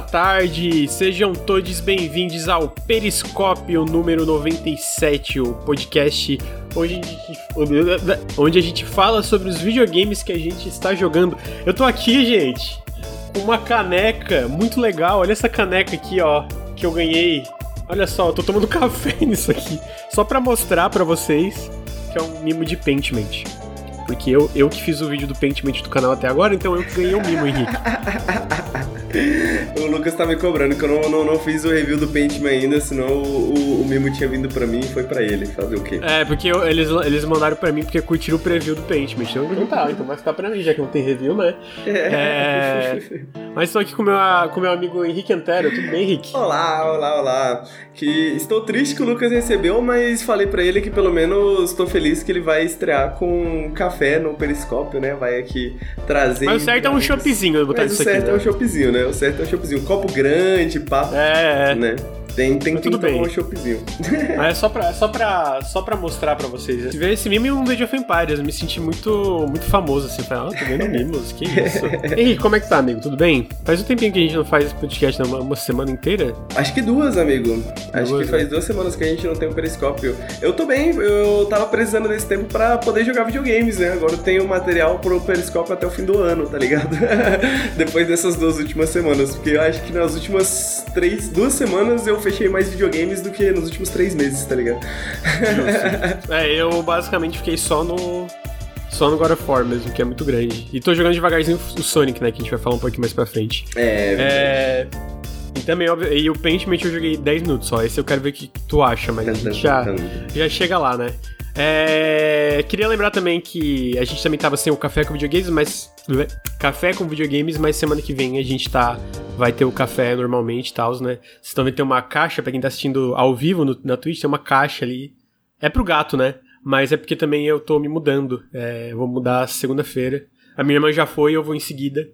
boa tarde. Sejam todos bem-vindos ao Periscópio número 97, o podcast onde a, gente, onde a gente fala sobre os videogames que a gente está jogando. Eu tô aqui, gente, com uma caneca muito legal. Olha essa caneca aqui, ó, que eu ganhei. Olha só, eu tô tomando café nisso aqui, só para mostrar para vocês que é um mimo de Paintment. Porque eu, eu que fiz o vídeo do Paintment do canal até agora, então eu que ganhei o mimo, Henrique. o Lucas tá me cobrando que eu não, não, não fiz o review do Paintman ainda, senão o, o, o mimo tinha vindo pra mim e foi pra ele. Fazer o quê? É, porque eu, eles, eles mandaram pra mim porque curtiram o preview do Paintman. Então, não tá, então vai ficar pra mim, já que não tem review, né? É. é... Mas estou aqui com meu, com meu amigo Henrique Antero. Tudo bem, Henrique? Olá, olá, olá. Que estou triste que o Lucas recebeu, mas falei pra ele que pelo menos estou feliz que ele vai estrear com café no periscópio, né? Vai aqui trazer. Mas o certo é um choppzinho, botar isso aqui. O certo né? é um choppzinho, né? O certo é um choppzinho. Copo grande, papo. É, é. Né? Tem, tem, que tomar um choppzinho. Mas é só pra, só pra, só pra mostrar pra vocês. Se ver esse meme em um Age of Empires, eu me senti muito, muito famoso, assim. Falei, ah, tô vendo mimos, que isso. Henrique, como é que tá, amigo? Tudo bem? Faz um tempinho que a gente não faz podcast uma, uma semana inteira? Acho que duas, amigo. Acho que faz né? duas semanas que a gente não tem o um periscópio. Eu tô bem, eu tava precisando desse tempo pra poder jogar videogames, né? Agora eu tenho material pro periscópio até o fim do ano, tá ligado? Depois dessas duas últimas semanas. Porque eu acho que nas últimas três, duas semanas eu fechei mais videogames do que nos últimos três meses, tá ligado? é, eu basicamente fiquei só no. Só no God of War mesmo, que é muito grande. E tô jogando devagarzinho o Sonic, né? Que a gente vai falar um pouquinho mais pra frente. É, é... Também, óbvio, e o Paintment eu joguei 10 minutos só. Esse eu quero ver o que tu acha, mas a gente já, já chega lá, né? É, queria lembrar também que a gente também tava sem o café com videogames, mas café com videogames, mas semana que vem a gente tá vai ter o café normalmente, tal, né? Vocês também tem uma caixa para quem tá assistindo ao vivo no, na Twitch, tem uma caixa ali. É pro gato, né? Mas é porque também eu tô me mudando. É, vou mudar segunda-feira. A minha irmã já foi, eu vou em seguida.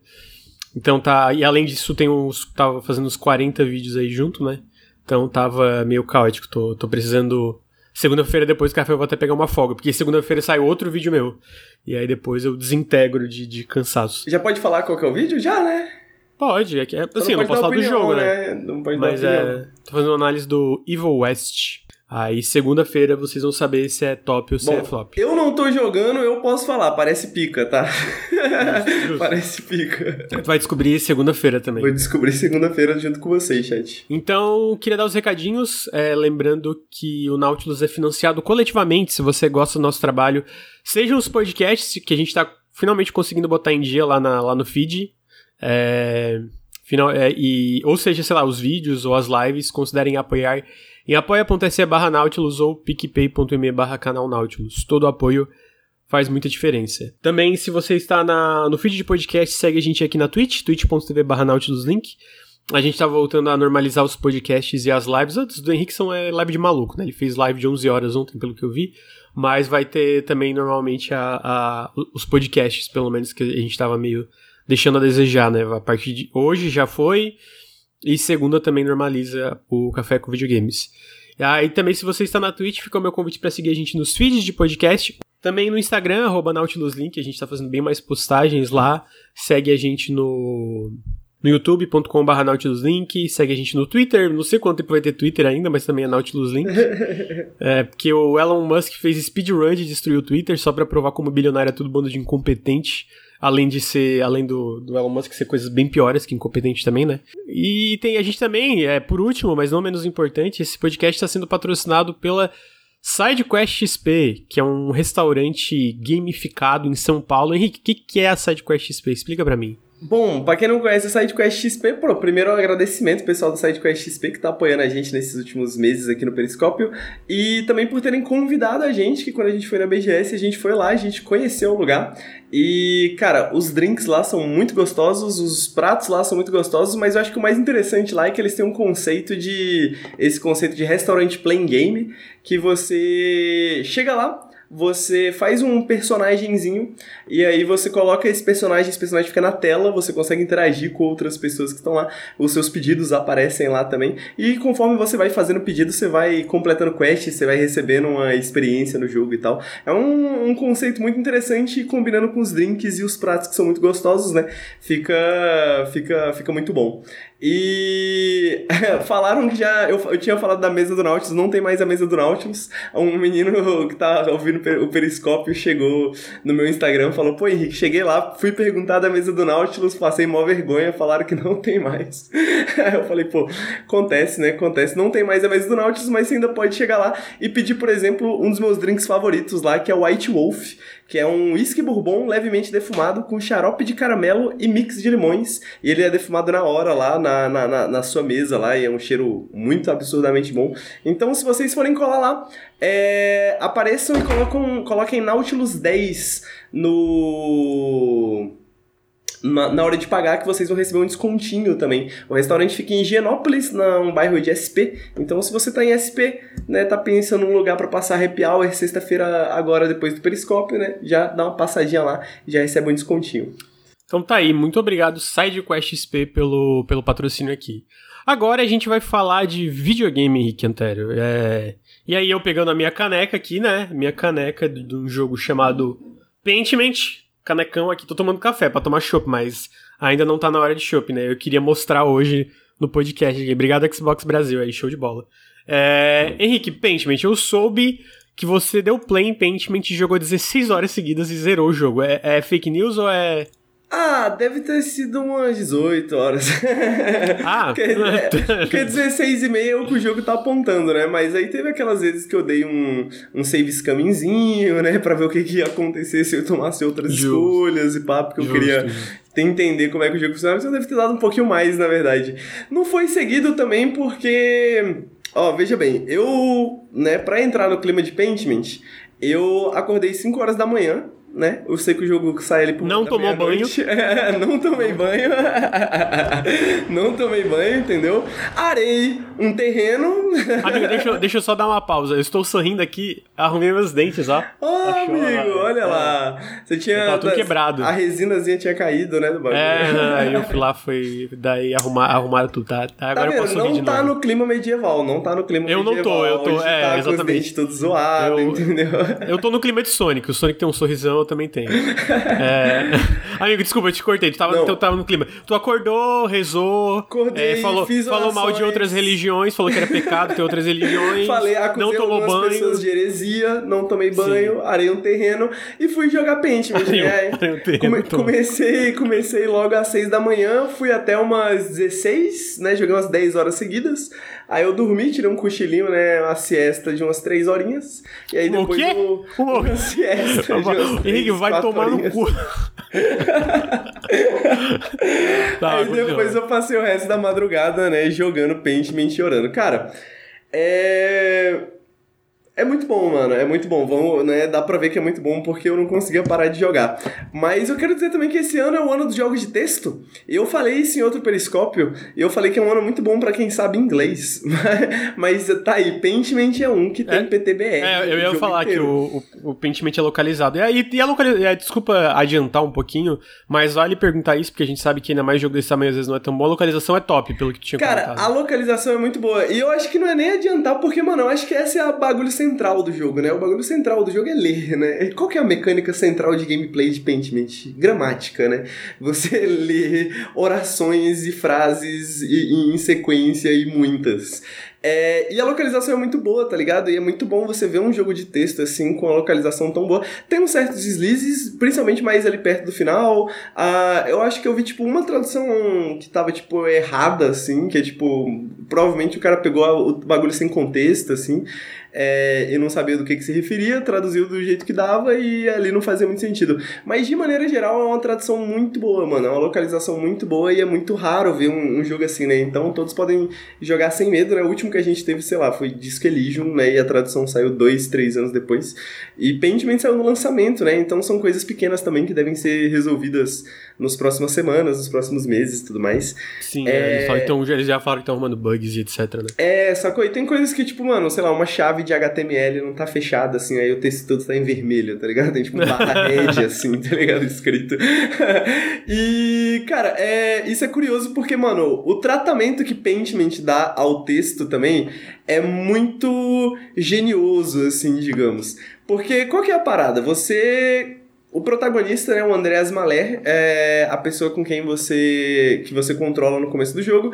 Então tá. E além disso, tem uns. Tava fazendo uns 40 vídeos aí junto, né? Então tava meio caótico. Tô, tô precisando Segunda-feira depois do café eu vou até pegar uma folga, porque segunda-feira sai outro vídeo meu. E aí depois eu desintegro de, de cansaço. Já pode falar qual que é o vídeo? Já, né? Pode, é que é, assim, não eu não posso falar opinião, do jogo, né? né? Não pode Mas é. Tô fazendo uma análise do Evil West. Aí segunda-feira vocês vão saber se é top ou se Bom, é flop. Eu não tô jogando, eu posso falar, parece pica, tá? Parece pica. Tu vai descobrir segunda-feira também. Vou descobrir segunda-feira junto com vocês, chat. Então, queria dar os recadinhos, é, lembrando que o Nautilus é financiado coletivamente, se você gosta do nosso trabalho, sejam os podcasts que a gente tá finalmente conseguindo botar em dia lá, na, lá no feed, é, final, é, e, ou seja, sei lá, os vídeos ou as lives, considerem apoiar em apoia.se barra Nautilus ou picpay.me barra canal Nautilus. Todo apoio faz muita diferença. Também, se você está na, no feed de podcast, segue a gente aqui na Twitch, twitch.tv barra Nautilus Link. A gente tá voltando a normalizar os podcasts e as lives. Antes do Henrique são é live de maluco, né? Ele fez live de 11 horas ontem, pelo que eu vi. Mas vai ter também, normalmente, a, a os podcasts, pelo menos, que a gente tava meio deixando a desejar, né? A partir de hoje já foi. E segunda também normaliza o Café com Videogames. Aí também, se você está na Twitch, fica o meu convite para seguir a gente nos feeds de podcast. Também no Instagram, arroba NautilusLink, a gente está fazendo bem mais postagens lá. Segue a gente no, no youtube.com.br NautilusLink, segue a gente no Twitter, não sei quanto tempo vai ter Twitter ainda, mas também é NautilusLink. é, porque o Elon Musk fez speedrun de destruir o Twitter só para provar como bilionário é tudo bando de incompetente. Além de ser, além do, do Elon Musk ser coisas bem piores que incompetente também, né? E tem a gente também, é por último, mas não menos importante, esse podcast está sendo patrocinado pela SideQuest XP, que é um restaurante gamificado em São Paulo. Henrique, o que, que é a SideQuest XP? Explica para mim. Bom, pra quem não conhece a SideQuest XP, pô, primeiro um agradecimento pessoal do SideQuest XP que tá apoiando a gente nesses últimos meses aqui no Periscópio. E também por terem convidado a gente, que quando a gente foi na BGS, a gente foi lá, a gente conheceu o lugar. E, cara, os drinks lá são muito gostosos, os pratos lá são muito gostosos, mas eu acho que o mais interessante lá é que eles têm um conceito de, esse conceito de restaurante playing game, que você chega lá, você faz um personagemzinho e aí você coloca esse personagem, esse personagem fica na tela, você consegue interagir com outras pessoas que estão lá, os seus pedidos aparecem lá também. E conforme você vai fazendo pedido, você vai completando quests, você vai recebendo uma experiência no jogo e tal. É um, um conceito muito interessante combinando com os drinks e os pratos que são muito gostosos, né? Fica, fica, fica muito bom. E falaram que já. Eu, eu tinha falado da mesa do Nautilus, não tem mais a mesa do Nautilus. Um menino que tá ouvindo o periscópio chegou no meu Instagram falou: Pô, Henrique, cheguei lá, fui perguntar da mesa do Nautilus, passei mó vergonha, falaram que não tem mais. eu falei: Pô, acontece, né? Acontece. Não tem mais a mesa do Nautilus, mas você ainda pode chegar lá e pedir, por exemplo, um dos meus drinks favoritos lá, que é o White Wolf que é um whisky bourbon levemente defumado com xarope de caramelo e mix de limões. E ele é defumado na hora lá, na, na, na, na sua mesa lá, e é um cheiro muito absurdamente bom. Então, se vocês forem colar lá, é, apareçam e colocam, coloquem Nautilus 10 no na, na, hora de pagar que vocês vão receber um descontinho também. O restaurante fica em Higienópolis, num bairro de SP. Então, se você tá em SP, né, tá pensando num lugar para passar happy hour sexta-feira agora depois do Periscópio, né, já dá uma passadinha lá, já recebe um descontinho. Então tá aí, muito obrigado SideQuest XP pelo, pelo patrocínio aqui. Agora a gente vai falar de videogame, Henrique Antério. É... E aí eu pegando a minha caneca aqui, né, minha caneca de um jogo chamado Pentiment, canecão aqui, tô tomando café para tomar chopp, mas ainda não tá na hora de chopp, né? Eu queria mostrar hoje no podcast. Obrigado, Xbox Brasil, aí, show de bola. É, Henrique, Pentiment, eu soube que você deu play em Pentiment e jogou 16 horas seguidas e zerou o jogo. É, é fake news ou é ah, deve ter sido umas 18 horas. Ah, porque, é, porque 16 e meia é o que o jogo tá apontando, né? Mas aí teve aquelas vezes que eu dei um, um save scammingzinho, né? Pra ver o que, que ia acontecer se eu tomasse outras escolhas e pá, porque eu queria entender como é que o jogo funcionava. Mas eu deve ter dado um pouquinho mais, na verdade. Não foi seguido também porque... Ó, veja bem, eu, né, pra entrar no clima de Paintment, eu acordei 5 horas da manhã né? Eu sei que o jogo sai ali por Não tomou banho. É, não tomei banho. não tomei banho, entendeu? Arei um terreno. Amigo, deixa, eu, deixa eu só dar uma pausa. Eu estou sorrindo aqui, arrumei meus dentes, ó. Oh, amigo, olha é. lá. Você tinha. Tudo quebrado. A resinazinha tinha caído, né? Do bagulho. É, aí eu fui lá, foi. Daí arrumar, arrumaram tudo. Tá, tá, agora tá eu posso Não tá no clima medieval, não tá no clima eu medieval. Eu não tô, eu tô. É, tá exatamente. Com os dentes tudo zoado, eu, entendeu? Eu tô no clima de Sonic. O Sonic tem um sorrisão, também tenho. é... Amigo, desculpa, eu te cortei. Tu tava, tu tava no clima. Tu acordou, rezou, Acordei, é, falou, fiz falou mal de outras religiões, falou que era pecado ter outras religiões. Falei, acusei não tomou banho. pessoas de heresia, não tomei banho, Sim. arei um terreno e fui jogar pente. Arei, um terreno, come, comecei, comecei logo às 6 da manhã, fui até umas 16, né? Joguei umas 10 horas seguidas. Aí eu dormi, tirei um cochilinho, né? Uma siesta de umas 3 horinhas. E aí depois o quê? Eu, uma siesta de umas Henrique, vai tomar horinhas. no cu. tá, aí depois eu passei o resto da madrugada, né? Jogando Paintment e chorando. Cara, é é muito bom, mano. É muito bom. Vamos, né? Dá pra ver que é muito bom porque eu não conseguia parar de jogar. Mas eu quero dizer também que esse ano é o ano dos jogos de texto. Eu falei isso em outro periscópio e eu falei que é um ano muito bom para quem sabe inglês. Mas tá aí, Pentiment é um que tem é, PTBR. É, eu ia falar inteiro. que o, o, o Pentiment é localizado. E, e a localização. É, desculpa adiantar um pouquinho, mas vale perguntar isso porque a gente sabe que ainda mais jogo desse tamanho às vezes não é tão bom. A localização é top, pelo que tu tinha Cara, comentado. a localização é muito boa. E eu acho que não é nem adiantar porque, mano, eu acho que essa é a bagulho sem central do jogo, né? O bagulho central do jogo é ler, né? Qual que é a mecânica central de gameplay de Pentiment? Gramática, né? Você lê orações e frases e, e em sequência e muitas. É, e a localização é muito boa, tá ligado? E é muito bom você ver um jogo de texto assim, com a localização tão boa. Tem uns certos deslizes, principalmente mais ali perto do final. Ah, eu acho que eu vi, tipo, uma tradução que tava, tipo, errada, assim, que é, tipo, provavelmente o cara pegou o bagulho sem contexto, assim é, e não sabia do que, que se referia, traduziu do jeito que dava e ali não fazia muito sentido. Mas de maneira geral é uma tradução muito boa, mano. É uma localização muito boa e é muito raro ver um, um jogo assim, né? Então todos podem jogar sem medo, né? O último que a gente teve, sei lá, foi Disco Elysium, né? E a tradução saiu dois, três anos depois. E Pentiment saiu no lançamento, né? Então são coisas pequenas também que devem ser resolvidas nos próximas semanas, nos próximos meses e tudo mais. Sim, é... eles, então, eles já falaram que estão arrumando bugs e etc, né? É, sacou? E tem coisas que, tipo, mano, sei lá, uma chave de HTML não tá fechada, assim, aí o texto todo tá em vermelho, tá ligado? Tem, tipo, barra red, assim, tá ligado? Escrito. e, cara, é, isso é curioso porque, mano, o tratamento que Paintment dá ao texto também é muito genioso, assim, digamos. Porque qual que é a parada? Você o protagonista, né, o Andreas Maler, é a pessoa com quem você que você controla no começo do jogo.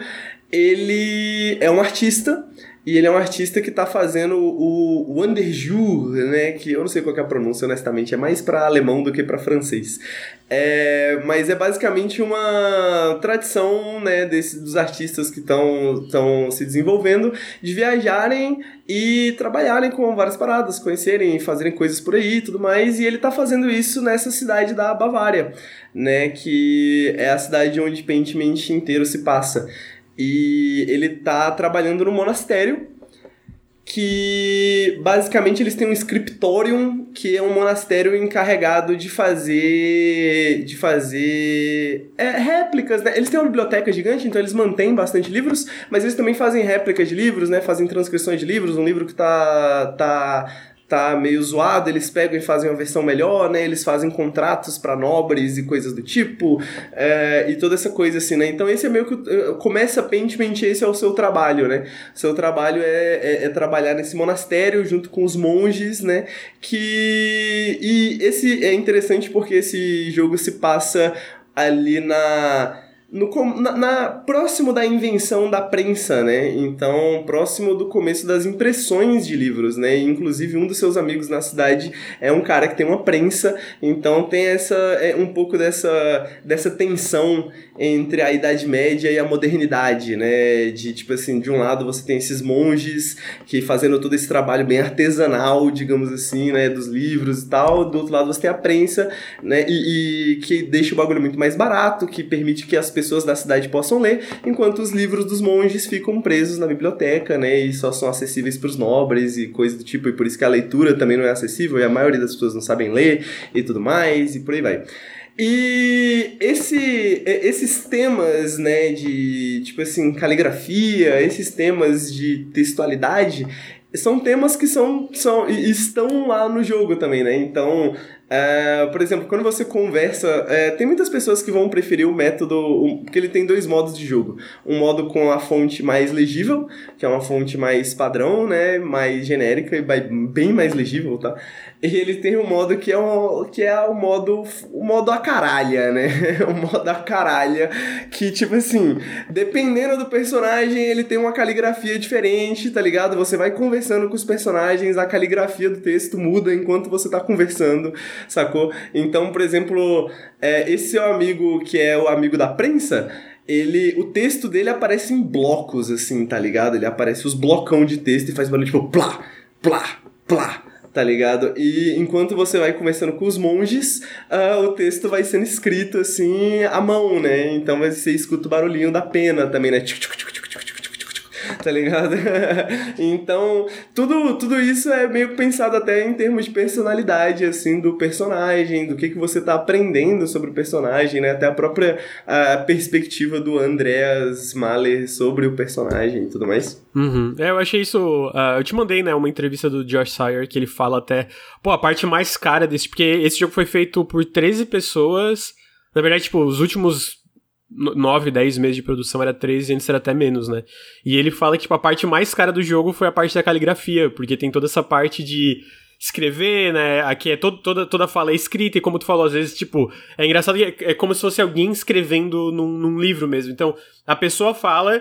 Ele é um artista e ele é um artista que está fazendo o Wanderjour, né? Que eu não sei qual é a pronúncia, honestamente, é mais para alemão do que para francês. É, mas é basicamente uma tradição, né, desse, dos artistas que estão se desenvolvendo de viajarem e trabalharem com várias paradas, conhecerem, fazerem coisas por aí e tudo mais. E ele está fazendo isso nessa cidade da Bavária, né? Que é a cidade onde Paintment inteiro se passa. E ele tá trabalhando no monastério, que basicamente eles têm um scriptorium, que é um monastério encarregado de fazer de fazer é, réplicas, né? Eles têm uma biblioteca gigante, então eles mantêm bastante livros, mas eles também fazem réplicas de livros, né? Fazem transcrições de livros, um livro que tá tá tá meio zoado, eles pegam e fazem uma versão melhor, né? Eles fazem contratos para nobres e coisas do tipo, é, e toda essa coisa assim, né? Então esse é meio que. Eh, começa Pentiment, esse é o seu trabalho, né? Seu trabalho é, é, é, trabalhar nesse monastério junto com os monges, né? Que. E esse é interessante porque esse jogo se passa ali na no, na, na, próximo da invenção da prensa, né? Então, próximo do começo das impressões de livros, né? Inclusive, um dos seus amigos na cidade é um cara que tem uma prensa, então tem essa é, um pouco dessa, dessa tensão entre a Idade Média e a modernidade, né? De tipo assim, de um lado você tem esses monges que fazendo todo esse trabalho bem artesanal, digamos assim, né? Dos livros e tal, do outro lado você tem a prensa, né? E, e que deixa o bagulho muito mais barato, que permite que as pessoas pessoas da cidade possam ler, enquanto os livros dos monges ficam presos na biblioteca, né, e só são acessíveis para os nobres e coisas do tipo, e por isso que a leitura também não é acessível, e a maioria das pessoas não sabem ler e tudo mais, e por aí vai. E esse, esses temas, né, de, tipo assim, caligrafia, esses temas de textualidade, são temas que são, são estão lá no jogo também, né? Então, é, por exemplo, quando você conversa, é, tem muitas pessoas que vão preferir o método, um, porque ele tem dois modos de jogo. Um modo com a fonte mais legível, que é uma fonte mais padrão, né, mais genérica e bem mais legível, tá? E ele tem um modo que é o, que é o modo o modo a caralha, né? o modo a caralha, que tipo assim, dependendo do personagem, ele tem uma caligrafia diferente, tá ligado? Você vai conversando com os personagens, a caligrafia do texto muda enquanto você tá conversando sacou? Então, por exemplo, é, esse seu amigo que é o amigo da prensa, ele, o texto dele aparece em blocos, assim, tá ligado? Ele aparece os blocão de texto e faz barulho tipo plá, plá, plá, tá ligado? E enquanto você vai conversando com os monges, uh, o texto vai sendo escrito assim à mão, né? Então você escuta o barulhinho da pena também, né? Tchuc, tchuc, tchuc, tá ligado? então, tudo, tudo isso é meio pensado até em termos de personalidade, assim, do personagem, do que, que você tá aprendendo sobre o personagem, né? Até a própria a perspectiva do Andreas Mahler sobre o personagem e tudo mais. Uhum. É, eu achei isso. Uh, eu te mandei, né, uma entrevista do Josh Sire que ele fala até. Pô, a parte mais cara desse. Porque esse jogo foi feito por 13 pessoas. Na verdade, tipo, os últimos 9, 10 meses de produção era 13 e antes era até menos, né? E ele fala que tipo, a parte mais cara do jogo foi a parte da caligrafia, porque tem toda essa parte de escrever, né? Aqui é todo, toda, toda fala é escrita, e como tu falou, às vezes, tipo, é engraçado que é, é como se fosse alguém escrevendo num, num livro mesmo. Então, a pessoa fala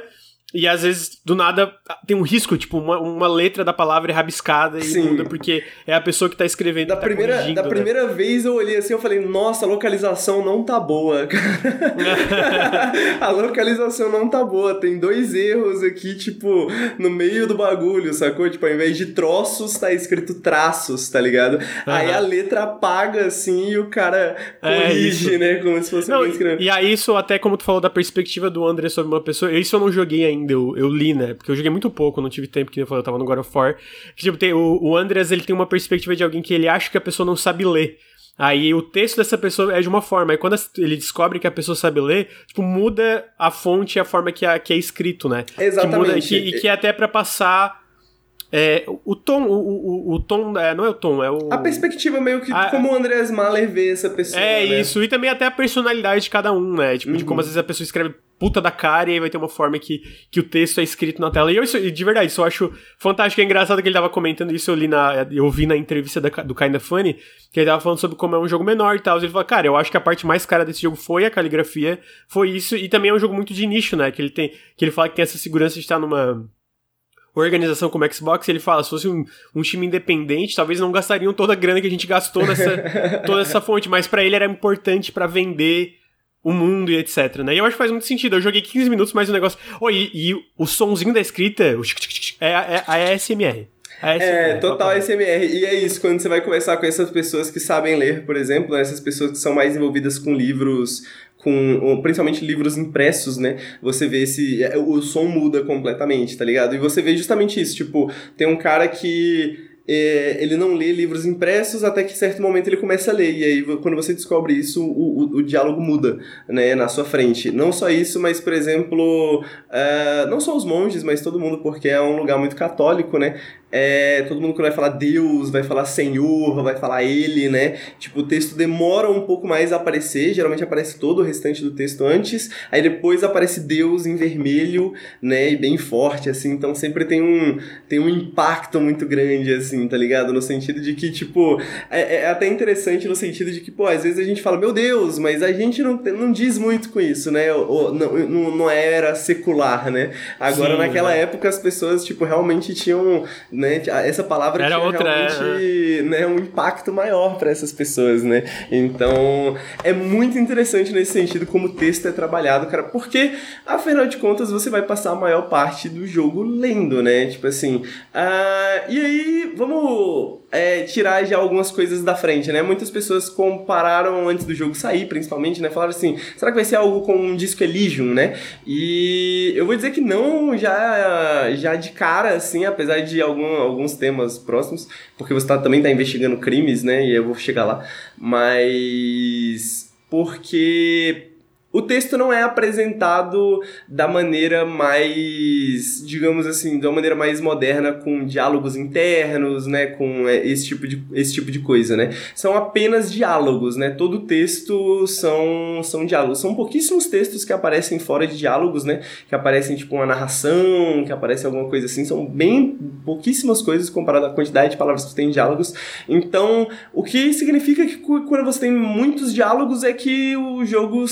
e às vezes, do nada, tem um risco, tipo, uma, uma letra da palavra é rabiscada e Sim. muda porque é a pessoa que tá escrevendo. Da, tá primeira, da né? primeira vez eu olhei assim eu falei, nossa, a localização não tá boa, a localização não tá boa. Tem dois erros aqui, tipo, no meio do bagulho, sacou? Tipo, ao invés de troços, tá escrito traços, tá ligado? Uhum. Aí a letra apaga assim e o cara é corrige, é, né? Como se fosse não, E aí, isso, até como tu falou da perspectiva do André sobre uma pessoa, isso eu não joguei ainda lendo, eu, eu, li, né? Porque eu joguei muito pouco, não tive tempo, que eu falei, eu tava no God of War. Tipo, tem, o, o Andreas, ele tem uma perspectiva de alguém que ele acha que a pessoa não sabe ler. Aí o texto dessa pessoa é de uma forma, aí quando ele descobre que a pessoa sabe ler, tipo, muda a fonte e a forma que, a, que é escrito, né? Exatamente. Que muda, e, que, e que é até para passar é, o tom, o, o, o tom, é, não é o tom, é o... A perspectiva meio que a, como o Andreas Mahler vê essa pessoa, É né? isso, e também até a personalidade de cada um, né? Tipo, uhum. de como às vezes a pessoa escreve puta da cara e aí vai ter uma forma que, que o texto é escrito na tela. E eu, isso, de verdade, isso eu acho fantástico. É engraçado que ele tava comentando isso, eu li na... Eu vi na entrevista da, do Kinda Funny, que ele tava falando sobre como é um jogo menor e tal. Ele falou, cara, eu acho que a parte mais cara desse jogo foi a caligrafia, foi isso, e também é um jogo muito de nicho, né? Que ele tem... Que ele fala que tem essa segurança de estar numa organização como Xbox, ele fala, se fosse um, um, time independente, talvez não gastariam toda a grana que a gente gastou nessa toda essa fonte, mas para ele era importante para vender o mundo e etc, né? E eu acho que faz muito sentido. Eu joguei 15 minutos, mas o negócio... Oh, e, e o sonzinho da escrita é, é, é a ASMR. É, total ASMR. E é isso, quando você vai conversar com essas pessoas que sabem ler, por exemplo, né, essas pessoas que são mais envolvidas com livros com principalmente livros impressos, né? Você vê esse é, o som muda completamente, tá ligado? E você vê justamente isso, tipo, tem um cara que é, ele não lê livros impressos até que certo momento ele começa a ler. E aí, quando você descobre isso, o, o, o diálogo muda né, na sua frente. Não só isso, mas, por exemplo, uh, não só os monges, mas todo mundo, porque é um lugar muito católico, né? É, todo mundo que vai falar Deus, vai falar Senhor, vai falar Ele, né? Tipo, o texto demora um pouco mais a aparecer, geralmente aparece todo o restante do texto antes, aí depois aparece Deus em vermelho, né? E bem forte, assim, então sempre tem um, tem um impacto muito grande, assim, tá ligado? No sentido de que, tipo, é, é até interessante no sentido de que, pô, às vezes a gente fala, meu Deus, mas a gente não, não diz muito com isso, né? Ou, não, não, era secular, né? Agora, Sim, naquela é. época, as pessoas, tipo, realmente tinham né? Essa palavra Era tinha outra, realmente é. né, um impacto maior para essas pessoas, né? Então, é muito interessante nesse sentido como o texto é trabalhado, cara, porque, afinal de contas, você vai passar a maior parte do jogo lendo, né? Tipo assim, uh, e aí, vamos é, tirar já algumas coisas da frente, né? Muitas pessoas compararam antes do jogo sair, principalmente, né? Falaram assim, será que vai ser algo com um disco Elysium, né? E eu vou dizer que não, já, já de cara, assim, apesar de algum, alguns temas próximos, porque você tá, também está investigando crimes, né? E eu vou chegar lá, mas porque o texto não é apresentado da maneira mais, digamos assim, da maneira mais moderna, com diálogos internos, né, com é, esse tipo de, esse tipo de coisa, né. São apenas diálogos, né, todo texto são, são diálogos. São pouquíssimos textos que aparecem fora de diálogos, né, que aparecem, tipo, uma narração, que aparece alguma coisa assim, são bem pouquíssimas coisas comparado à quantidade de palavras que tem em diálogos. Então, o que significa que quando você tem muitos diálogos é que o jogo...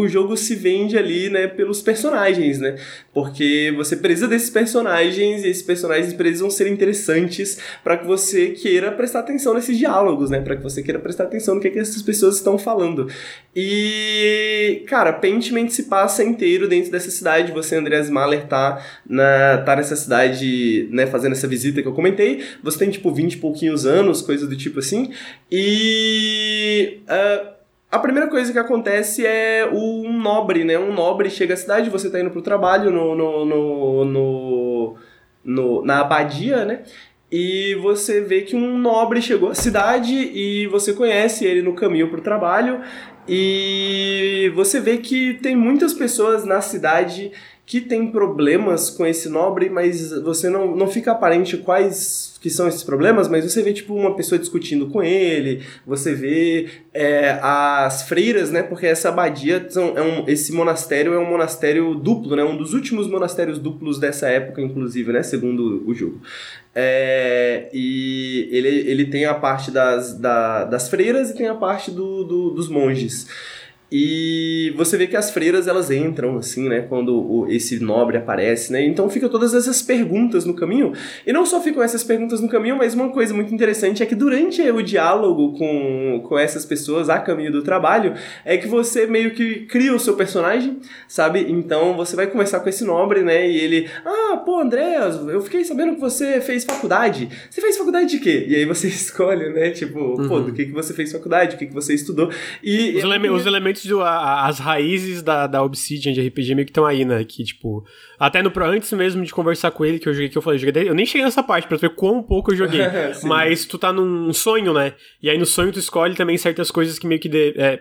o jogo se vende ali, né, pelos personagens, né? Porque você precisa desses personagens e esses personagens precisam ser interessantes para que você queira prestar atenção nesses diálogos, né? Para que você queira prestar atenção no que, é que essas pessoas estão falando. E, cara, Pentiment se passa inteiro dentro dessa cidade. Você, Andreas Mahler, tá, na, tá nessa cidade, né, fazendo essa visita que eu comentei. Você tem, tipo, 20 e pouquinhos anos, coisa do tipo assim. E. Uh, a primeira coisa que acontece é um nobre, né? Um nobre chega à cidade, você está indo pro trabalho no, no, no, no, no na abadia, né? E você vê que um nobre chegou à cidade e você conhece ele no caminho pro trabalho. E você vê que tem muitas pessoas na cidade que tem problemas com esse nobre, mas você não, não fica aparente quais que são esses problemas, mas você vê tipo uma pessoa discutindo com ele, você vê é, as freiras, né? Porque essa abadia, são, é um, esse monastério é um monastério duplo, né? Um dos últimos monastérios duplos dessa época, inclusive, né? Segundo o jogo. É, e ele, ele tem a parte das, da, das freiras e tem a parte do, do dos monges. E você vê que as freiras elas entram assim, né, quando o, esse nobre aparece, né? Então fica todas essas perguntas no caminho. E não só ficam essas perguntas no caminho, mas uma coisa muito interessante é que durante o diálogo com, com essas pessoas a caminho do trabalho, é que você meio que cria o seu personagem, sabe? Então você vai conversar com esse nobre, né? E ele, ah, pô, Andréas, eu fiquei sabendo que você fez faculdade. Você fez faculdade de quê? E aí você escolhe, né? Tipo, uhum. pô, do que, que você fez faculdade, o que, que você estudou. E os, ele os elementos antes do, a, as raízes da, da Obsidian de RPG meio que estão aí, né? Que, tipo, até no antes mesmo de conversar com ele, que eu joguei, que eu falei, eu, joguei, eu nem cheguei nessa parte pra ver quão pouco eu joguei. mas tu tá num sonho, né? E aí no sonho tu escolhe também certas coisas que meio que. De, é,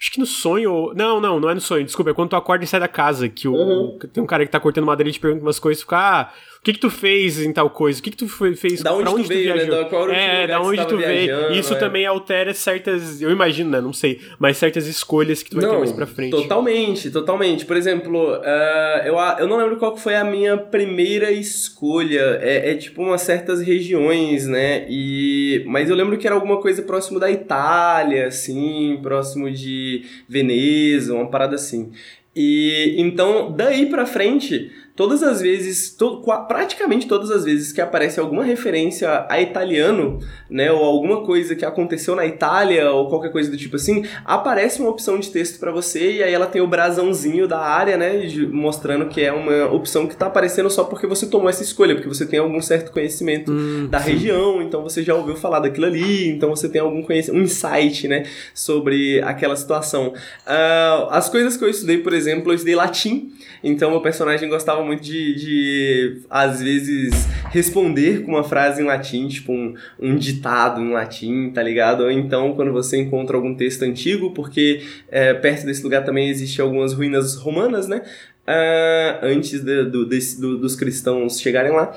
Acho que no sonho. Não, não, não é no sonho. Desculpa, é quando tu acorda e sai da casa. Que o, uhum. tem um cara que tá cortando madeira e te pergunta umas coisas. Fica, ah, o que que tu fez em tal coisa? O que que tu fez? Da onde, pra onde tu, veio, né? Da, qual é, da onde tu veio. Isso é. também altera certas. Eu imagino, né? Não sei. Mas certas escolhas que tu vai não, ter mais pra frente. Totalmente, totalmente. Por exemplo, uh, eu, eu não lembro qual foi a minha primeira escolha. É, é tipo umas certas regiões, né? E, mas eu lembro que era alguma coisa próximo da Itália, assim, próximo de Veneza, uma parada assim. E então, daí pra frente, todas as vezes, to, praticamente todas as vezes que aparece alguma referência a italiano, né, ou alguma coisa que aconteceu na Itália, ou qualquer coisa do tipo assim, aparece uma opção de texto para você e aí ela tem o brasãozinho da área, né, mostrando que é uma opção que tá aparecendo só porque você tomou essa escolha, porque você tem algum certo conhecimento hum, da sim. região, então você já ouviu falar daquilo ali, então você tem algum conhecimento, um insight, né, sobre aquela situação. Uh, as coisas que eu estudei, por exemplo, eu estudei latim, então o personagem gostava muito de, de às vezes, responder com uma frase em latim, tipo um, um ditado em latim, tá ligado? Ou então quando você encontra algum texto antigo, porque é, perto desse lugar também existem algumas ruínas romanas, né? Uh, antes de, do, desse, do, dos cristãos chegarem lá.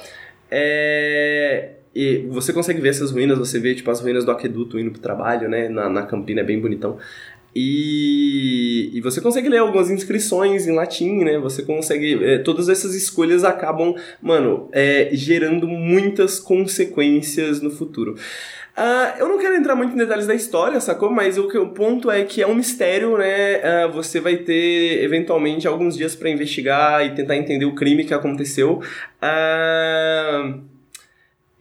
É, e você consegue ver essas ruínas, você vê tipo as ruínas do aqueduto indo pro trabalho, né? Na, na Campina é bem bonitão. E, e, você consegue ler algumas inscrições em latim, né? Você consegue. É, todas essas escolhas acabam, mano, é, gerando muitas consequências no futuro. Uh, eu não quero entrar muito em detalhes da história, sacou? Mas o, que, o ponto é que é um mistério, né? Uh, você vai ter, eventualmente, alguns dias para investigar e tentar entender o crime que aconteceu. Uh,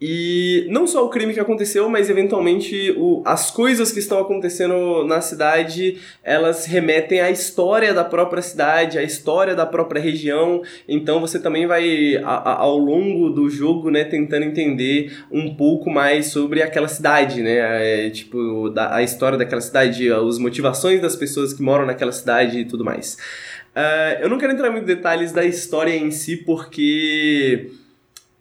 e não só o crime que aconteceu, mas eventualmente o, as coisas que estão acontecendo na cidade, elas remetem à história da própria cidade, à história da própria região. Então você também vai, a, a, ao longo do jogo, né, tentando entender um pouco mais sobre aquela cidade, né? É, tipo, da, a história daquela cidade, as motivações das pessoas que moram naquela cidade e tudo mais. Uh, eu não quero entrar muito em detalhes da história em si, porque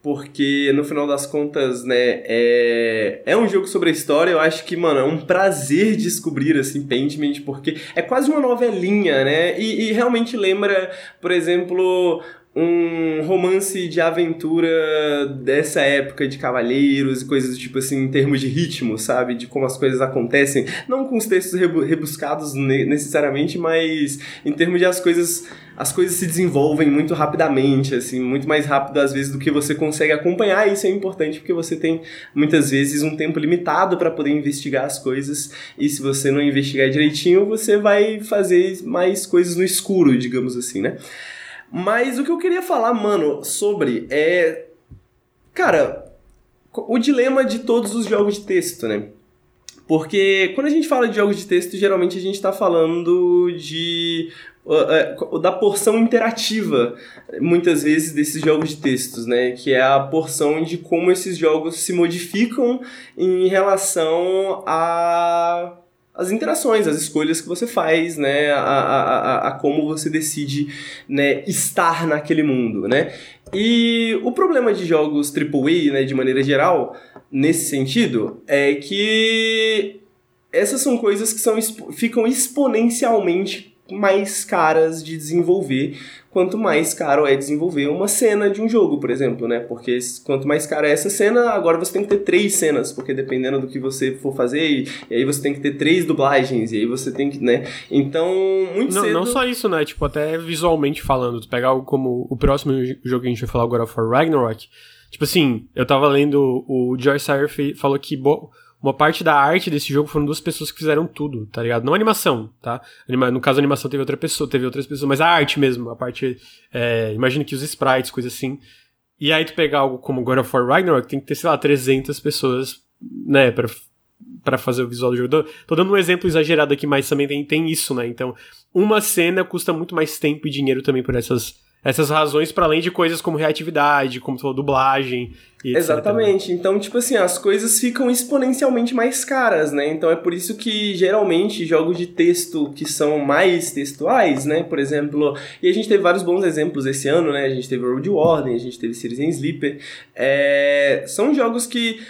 porque no final das contas, né, é, é um jogo sobre a história, eu acho que, mano, é um prazer descobrir, assim, Pentiment, porque é quase uma novelinha, né, e, e realmente lembra, por exemplo, um romance de aventura dessa época de cavalheiros e coisas tipo assim, em termos de ritmo, sabe? De como as coisas acontecem. Não com os textos rebuscados necessariamente, mas em termos de as coisas as coisas se desenvolvem muito rapidamente, assim, muito mais rápido às vezes do que você consegue acompanhar. Isso é importante porque você tem muitas vezes um tempo limitado para poder investigar as coisas. E se você não investigar direitinho, você vai fazer mais coisas no escuro, digamos assim, né? Mas o que eu queria falar, mano, sobre é. Cara, o dilema de todos os jogos de texto, né? Porque quando a gente fala de jogos de texto, geralmente a gente está falando de uh, da porção interativa, muitas vezes, desses jogos de textos, né? Que é a porção de como esses jogos se modificam em relação a as interações, as escolhas que você faz, né, a, a, a, como você decide né, estar naquele mundo, né. E o problema de jogos AAA, né, de maneira geral, nesse sentido, é que essas são coisas que são, ficam exponencialmente mais caras de desenvolver quanto mais caro é desenvolver uma cena de um jogo, por exemplo, né? Porque quanto mais cara é essa cena, agora você tem que ter três cenas, porque dependendo do que você for fazer, e, e aí você tem que ter três dublagens, e aí você tem que, né? Então, muito não, cedo... Não só isso, né? Tipo, até visualmente falando, tu pegar algo como o próximo jogo que a gente vai falar agora, For Ragnarok, tipo assim, eu tava lendo, o Joyce Sayer falou que... Bo uma parte da arte desse jogo foram duas pessoas que fizeram tudo, tá ligado? Não animação, tá? No caso, a animação teve outra pessoa, teve outras pessoas, mas a arte mesmo, a parte. É, imagina que os sprites, coisa assim. E aí tu pegar algo como God of War Ragnarok, tem que ter, sei lá, 300 pessoas, né, pra, pra fazer o visual do jogo. Tô dando um exemplo exagerado aqui, mas também tem, tem isso, né? Então, uma cena custa muito mais tempo e dinheiro também por essas essas razões para além de coisas como reatividade, como falou, dublagem. E Exatamente. Então, tipo assim, as coisas ficam exponencialmente mais caras, né? Então é por isso que geralmente jogos de texto que são mais textuais, né? Por exemplo, e a gente teve vários bons exemplos esse ano, né? A gente teve Road Warden, a gente teve Citizen Sleeper. É... São jogos que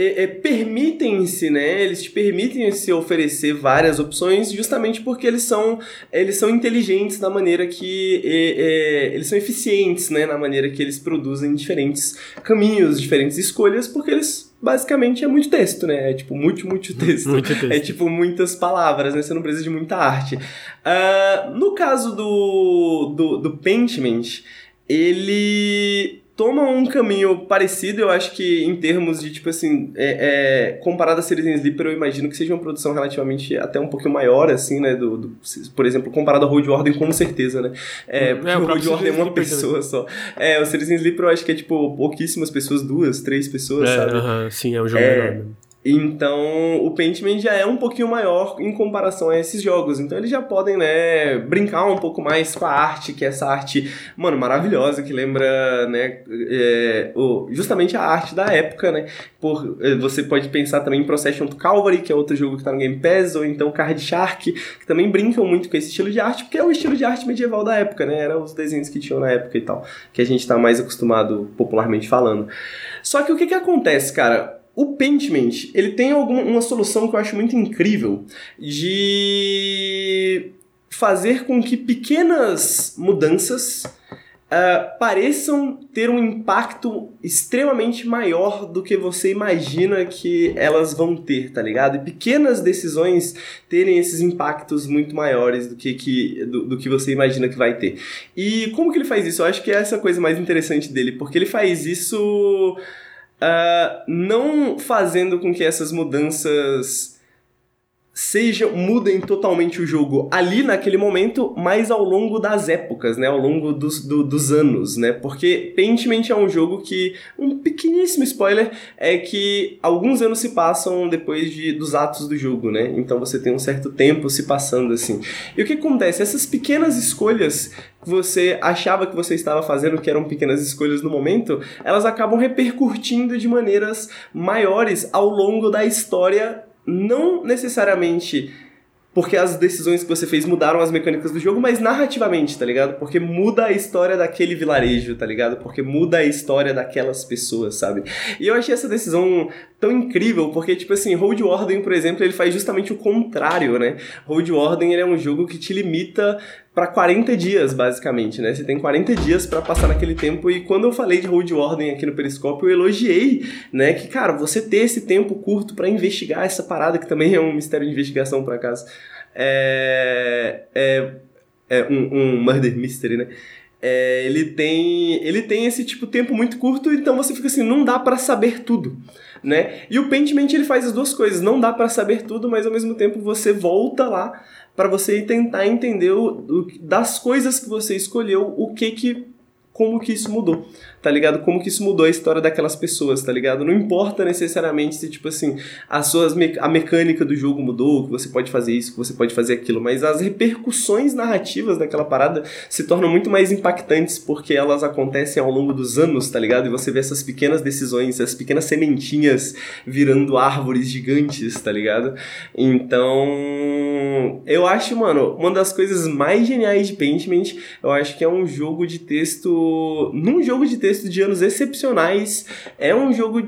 é, é, permitem-se, né? Eles te permitem se oferecer várias opções justamente porque eles são, eles são inteligentes na maneira que é, é, eles são eficientes, né? Na maneira que eles produzem diferentes caminhos, diferentes escolhas, porque eles basicamente é muito texto, né? É tipo muito, muito texto. Muito texto. É tipo muitas palavras, né? Você não precisa de muita arte. Uh, no caso do, do, do Paintment, ele toma um caminho parecido, eu acho que em termos de, tipo assim, é, é, comparado a Citizen Sleeper, eu imagino que seja uma produção relativamente até um pouquinho maior, assim, né, do, do por exemplo, comparado a Road Warden, com certeza, né, é, porque é, o Road Warden é uma pessoa também. só. É, o Citizen Sleeper eu acho que é, tipo, pouquíssimas pessoas, duas, três pessoas, é, sabe? Uh -huh, sim, é um jogo é, enorme. Então, o Paintman já é um pouquinho maior em comparação a esses jogos. Então, eles já podem, né, brincar um pouco mais com a arte, que é essa arte, mano, maravilhosa, que lembra, né, é, o, justamente a arte da época, né. Por, é, você pode pensar também em Procession to Calvary, que é outro jogo que tá no Game Pass, ou então Card Shark, que também brincam muito com esse estilo de arte, porque é o estilo de arte medieval da época, né. Eram os desenhos que tinham na época e tal, que a gente tá mais acostumado popularmente falando. Só que o que que acontece, cara? O Paintment, ele tem alguma, uma solução que eu acho muito incrível de fazer com que pequenas mudanças uh, pareçam ter um impacto extremamente maior do que você imagina que elas vão ter, tá ligado? E pequenas decisões terem esses impactos muito maiores do que, que, do, do que você imagina que vai ter. E como que ele faz isso? Eu acho que é essa coisa mais interessante dele, porque ele faz isso uh, não fazendo com que essas mudanças sejam mudem totalmente o jogo ali naquele momento, mas ao longo das épocas, né, ao longo dos, do, dos anos, né, porque Paintment é um jogo que, um pequeníssimo spoiler, é que alguns anos se passam depois de, dos atos do jogo, né, então você tem um certo tempo se passando assim. E o que acontece? Essas pequenas escolhas que você achava que você estava fazendo, que eram pequenas escolhas no momento, elas acabam repercutindo de maneiras maiores ao longo da história não necessariamente porque as decisões que você fez mudaram as mecânicas do jogo, mas narrativamente, tá ligado? Porque muda a história daquele vilarejo, tá ligado? Porque muda a história daquelas pessoas, sabe? E eu achei essa decisão tão incrível, porque, tipo assim, Road Warden, por exemplo, ele faz justamente o contrário, né? Road Warden ele é um jogo que te limita para 40 dias, basicamente, né? Você tem 40 dias para passar naquele tempo e quando eu falei de Road Warden aqui no Periscópio, eu elogiei, né, que cara, você ter esse tempo curto para investigar essa parada que também é um mistério de investigação por acaso. É é, é um, um murder mystery, né? É, ele tem ele tem esse tipo tempo muito curto, então você fica assim, não dá para saber tudo né? E o Paintment ele faz as duas coisas, não dá para saber tudo, mas ao mesmo tempo você volta lá para você tentar entender o, o, das coisas que você escolheu, o que que como que isso mudou, tá ligado? Como que isso mudou a história daquelas pessoas, tá ligado? Não importa necessariamente se, tipo assim, as suas me a mecânica do jogo mudou, que você pode fazer isso, que você pode fazer aquilo, mas as repercussões narrativas daquela parada se tornam muito mais impactantes porque elas acontecem ao longo dos anos, tá ligado? E você vê essas pequenas decisões, essas pequenas sementinhas virando árvores gigantes, tá ligado? Então, eu acho, mano, uma das coisas mais geniais de Paintment, eu acho que é um jogo de texto num jogo de texto de anos excepcionais, é um jogo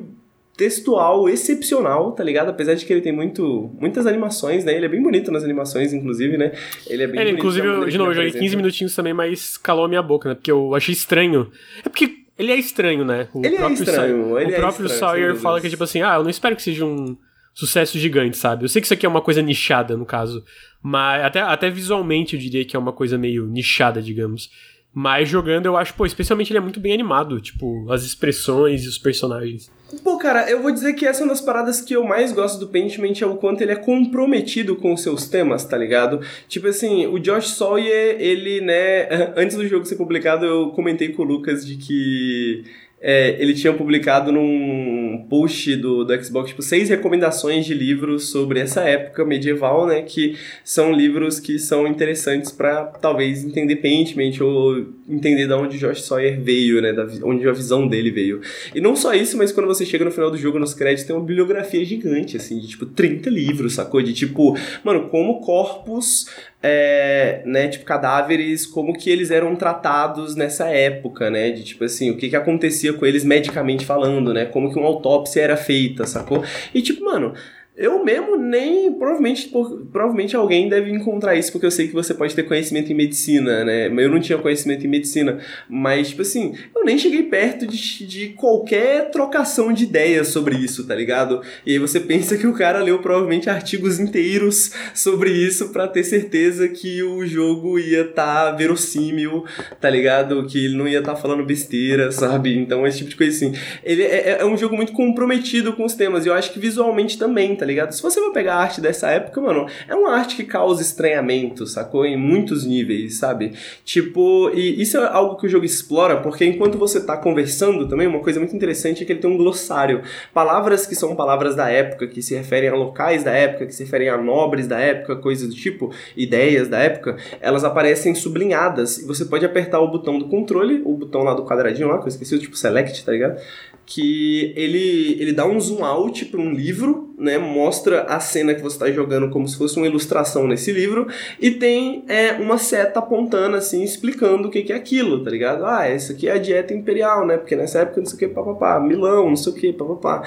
textual excepcional, tá ligado? Apesar de que ele tem muito, muitas animações, né? Ele é bem bonito nas animações, inclusive, né? Ele é bem é, bonito. Inclusive, eu, de novo, eu joguei 15 minutinhos também, mas calou a minha boca, né? Porque eu achei estranho. É porque ele é estranho, né? O ele é próprio é estranho. Ele o próprio estranho, Sawyer fala que, tipo assim, ah, eu não espero que seja um sucesso gigante, sabe? Eu sei que isso aqui é uma coisa nichada, no caso. Mas até, até visualmente eu diria que é uma coisa meio nichada, digamos. Mas jogando, eu acho, pô, especialmente ele é muito bem animado, tipo, as expressões e os personagens. Pô, cara, eu vou dizer que essa é uma das paradas que eu mais gosto do Paintment é o quanto ele é comprometido com os seus temas, tá ligado? Tipo assim, o Josh Sawyer, ele, né, antes do jogo ser publicado, eu comentei com o Lucas de que é, ele tinha publicado num post do, do Xbox, tipo, seis recomendações de livros sobre essa época medieval, né? Que são livros que são interessantes para talvez entender Paintment ou entender de onde Josh Sawyer veio, né? Da, onde a visão dele veio. E não só isso, mas quando você chega no final do jogo, nos créditos, tem uma bibliografia gigante, assim, de tipo 30 livros, sacou? De tipo, mano, como corpos é, né, tipo, cadáveres, como que eles eram tratados nessa época, né, de tipo assim, o que que acontecia com eles medicamente falando, né, como que uma autópsia era feita, sacou? E tipo, mano, eu mesmo nem. Provavelmente, por, provavelmente alguém deve encontrar isso, porque eu sei que você pode ter conhecimento em medicina, né? Eu não tinha conhecimento em medicina. Mas, tipo assim, eu nem cheguei perto de, de qualquer trocação de ideias sobre isso, tá ligado? E aí você pensa que o cara leu provavelmente artigos inteiros sobre isso para ter certeza que o jogo ia estar tá verossímil, tá ligado? Que ele não ia estar tá falando besteira, sabe? Então, esse tipo de coisa assim. Ele é, é um jogo muito comprometido com os temas, e eu acho que visualmente também, tá ligado? Se você for pegar a arte dessa época, mano, é uma arte que causa estranhamento, sacou? Em muitos níveis, sabe? Tipo, e isso é algo que o jogo explora, porque enquanto você tá conversando também, uma coisa muito interessante é que ele tem um glossário. Palavras que são palavras da época, que se referem a locais da época, que se referem a nobres da época, coisas do tipo, ideias da época, elas aparecem sublinhadas. E você pode apertar o botão do controle, o botão lá do quadradinho lá, que eu esqueci, tipo select, tá ligado? que ele, ele dá um zoom out para um livro, né? Mostra a cena que você está jogando como se fosse uma ilustração nesse livro e tem é, uma seta apontando assim, explicando o que, que é aquilo, tá ligado? Ah, isso aqui é a dieta imperial, né? Porque nessa época não sei o que, papapá, Milão, não sei o que, papapá.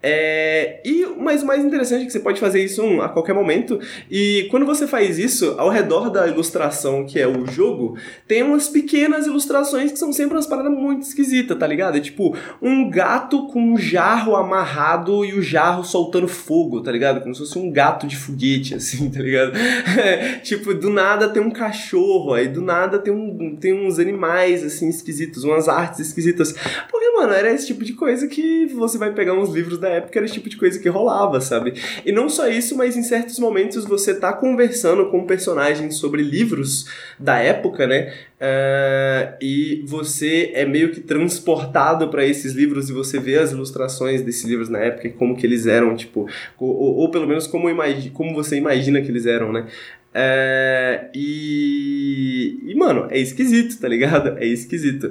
É, e, mas o mais interessante é que você pode fazer isso um, a qualquer momento. E quando você faz isso, ao redor da ilustração que é o jogo, tem umas pequenas ilustrações que são sempre umas paradas muito esquisitas, tá ligado? É tipo um gato com um jarro amarrado e o jarro soltando fogo, tá ligado? Como se fosse um gato de foguete, assim, tá ligado? É, tipo, do nada tem um cachorro, aí do nada tem, um, tem uns animais, assim, esquisitos, umas artes esquisitas. Porque, mano, era esse tipo de coisa que você vai pegar uns livros da da época era esse tipo de coisa que rolava, sabe? E não só isso, mas em certos momentos você tá conversando com personagens sobre livros da época, né? Uh, e você é meio que transportado para esses livros e você vê as ilustrações desses livros na época e como que eles eram, tipo, ou, ou pelo menos como, imagi como você imagina que eles eram, né? É, e, e, mano, é esquisito, tá ligado? É esquisito.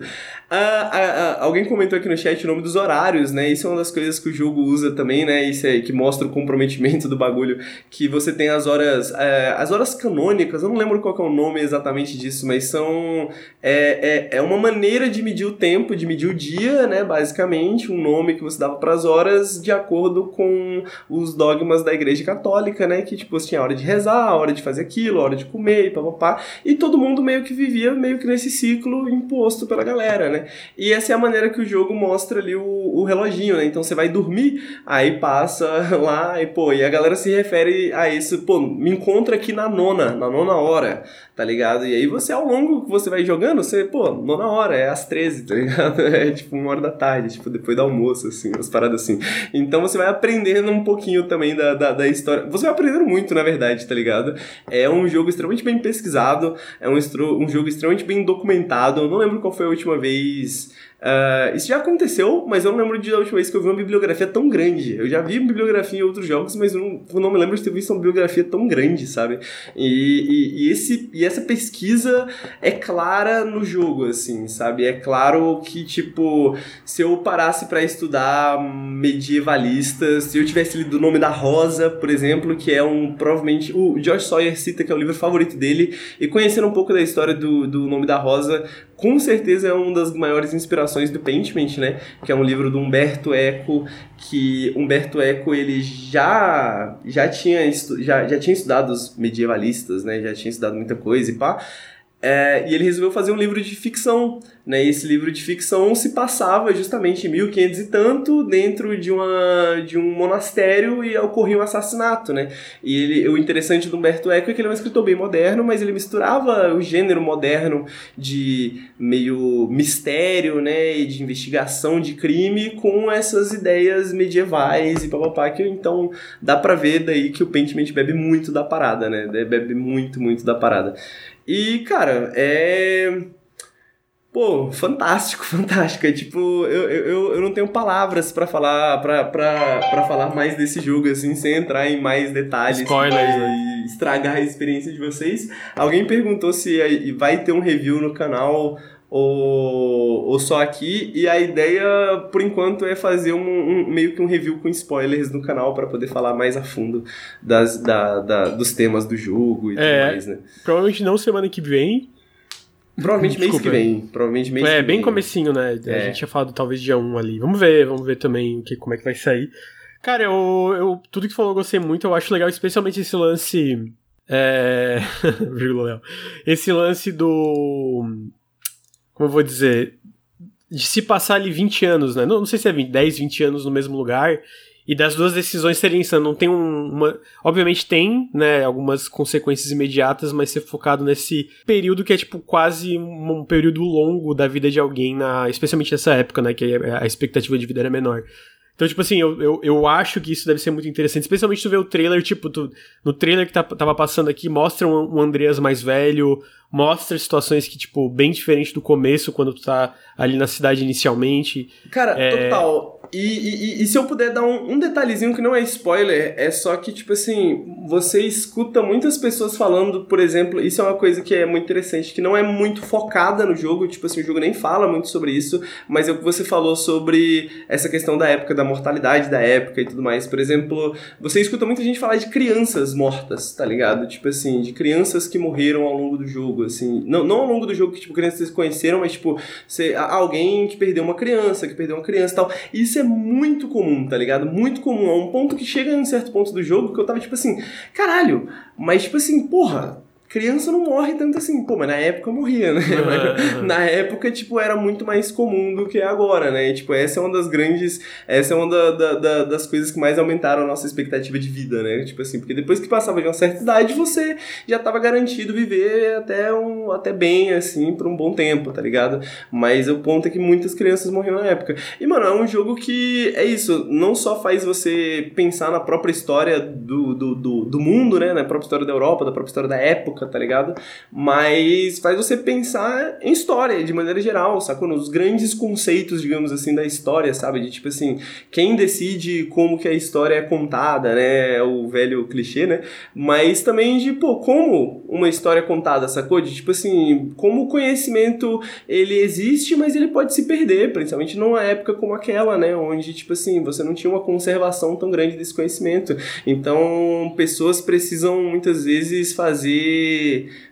Ah, ah, ah, alguém comentou aqui no chat o nome dos horários, né? Isso é uma das coisas que o jogo usa também, né? Isso é que mostra o comprometimento do bagulho. Que você tem as horas. É, as horas canônicas, eu não lembro qual é o nome exatamente disso, mas são. É, é, é uma maneira de medir o tempo, de medir o dia, né? Basicamente, um nome que você dava para as horas de acordo com os dogmas da Igreja Católica, né? Que tipo, você tinha a hora de rezar, a hora de fazer aquilo, hora de comer e papapá. E todo mundo meio que vivia meio que nesse ciclo imposto pela galera, né? E essa é a maneira que o jogo mostra ali o, o reloginho, né? Então você vai dormir, aí passa lá e, pô, e a galera se refere a isso, pô, me encontra aqui na nona, na nona hora, tá ligado? E aí você, ao longo que você vai jogando, você, pô, nona hora, é às 13, tá ligado? É tipo uma hora da tarde, tipo, depois do almoço, assim, umas paradas assim. Então você vai aprendendo um pouquinho também da, da, da história. Você vai aprendendo muito, na verdade, tá ligado? Um jogo extremamente bem pesquisado, é um, um jogo extremamente bem documentado. Eu não lembro qual foi a última vez Uh, isso já aconteceu, mas eu não lembro de da última vez que eu vi uma bibliografia tão grande. Eu já vi bibliografia em outros jogos, mas não, eu não me lembro de ter visto uma bibliografia tão grande, sabe? E, e, e, esse, e essa pesquisa é clara no jogo, assim, sabe? É claro que, tipo, se eu parasse para estudar medievalistas, se eu tivesse lido o nome da Rosa, por exemplo, que é um, provavelmente, o George Sawyer cita que é o livro favorito dele, e conhecendo um pouco da história do, do nome da Rosa, com certeza é uma das maiores inspirações do Paintment, né? Que é um livro do Humberto Eco, que Humberto Eco ele já já tinha já, já tinha estudado os medievalistas, né? Já tinha estudado muita coisa e pá. É, e ele resolveu fazer um livro de ficção, né? E esse livro de ficção se passava justamente em 1500 e tanto dentro de, uma, de um monastério e ocorria um assassinato, né? E ele, o interessante do Humberto Eco é que ele é um escritor bem moderno, mas ele misturava o gênero moderno de meio mistério, né? E de investigação de crime com essas ideias medievais e papapá, que então dá pra ver daí que o Pentiment bebe muito da parada, né? Bebe muito, muito da parada. E, cara, é. Pô, fantástico, fantástico. É tipo, eu, eu, eu não tenho palavras para falar pra, pra, pra falar mais desse jogo, assim, sem entrar em mais detalhes. Né? estragar a experiência de vocês. Alguém perguntou se vai ter um review no canal ou, ou só aqui. E a ideia, por enquanto, é fazer um, um meio que um review com spoilers no canal para poder falar mais a fundo das, da, da, dos temas do jogo e é, tudo mais, né? Provavelmente não semana que vem. Provavelmente mês que vem. Provavelmente mês é, bem comecinho, né? É. A gente tinha falado talvez dia 1 ali. Vamos ver, vamos ver também que, como é que vai sair. Cara, eu, eu tudo que falou eu gostei muito. Eu acho legal, especialmente esse lance. É. esse lance do. Como eu vou dizer? De se passar ali 20 anos, né? Não, não sei se é 20, 10, 20 anos no mesmo lugar e das duas decisões serem insanas. Não tem um, uma. Obviamente tem, né, algumas consequências imediatas, mas ser focado nesse período que é, tipo, quase um, um período longo da vida de alguém, na, especialmente nessa época, né, que a expectativa de vida era menor. Então, tipo assim, eu, eu, eu acho que isso deve ser muito interessante, especialmente tu ver o trailer, tipo, tu, no trailer que tá, tava passando aqui, mostra um, um Andreas mais velho, mostra situações que, tipo, bem diferente do começo, quando tu tá ali na cidade inicialmente. Cara, é... total. E, e, e, se eu puder dar um, um, detalhezinho que não é spoiler, é só que, tipo assim, você escuta muitas pessoas falando, por exemplo, isso é uma coisa que é muito interessante, que não é muito focada no jogo, tipo assim, o jogo nem fala muito sobre isso, mas é o que você falou sobre essa questão da época, da mortalidade da época e tudo mais. Por exemplo, você escuta muita gente falar de crianças mortas, tá ligado? Tipo assim, de crianças que morreram ao longo do jogo, assim. Não, não ao longo do jogo que, tipo, crianças se conheceram, mas, tipo, você, alguém que perdeu uma criança, que perdeu uma criança e tal. Isso isso é muito comum, tá ligado? Muito comum. A um ponto que chega em um certo ponto do jogo que eu tava tipo assim, caralho, mas tipo assim, porra, criança não morre tanto assim. Pô, mas na época morria, né? Uhum. na época, tipo, era muito mais comum do que agora, né? E, tipo, essa é uma das grandes. Essa é uma da, da, da, das coisas que mais aumentaram a nossa expectativa de vida, né? Tipo assim, porque depois que passava de uma certa idade, você já tava garantido viver até, um, até bem, assim, por um bom tempo, tá ligado? Mas o ponto é que muitas crianças morriam na época. E, mano, é um jogo que é isso, não só faz você pensar na própria história do, do, do, do mundo, né? Na própria história da Europa, da própria história da época época, tá ligado? Mas faz você pensar em história, de maneira geral, sacou? Nos grandes conceitos, digamos assim, da história, sabe? De tipo assim, quem decide como que a história é contada, né? É o velho clichê, né? Mas também de, pô, como uma história é contada, sacou? De tipo assim, como o conhecimento ele existe, mas ele pode se perder, principalmente numa época como aquela, né? Onde, tipo assim, você não tinha uma conservação tão grande desse conhecimento. Então, pessoas precisam muitas vezes fazer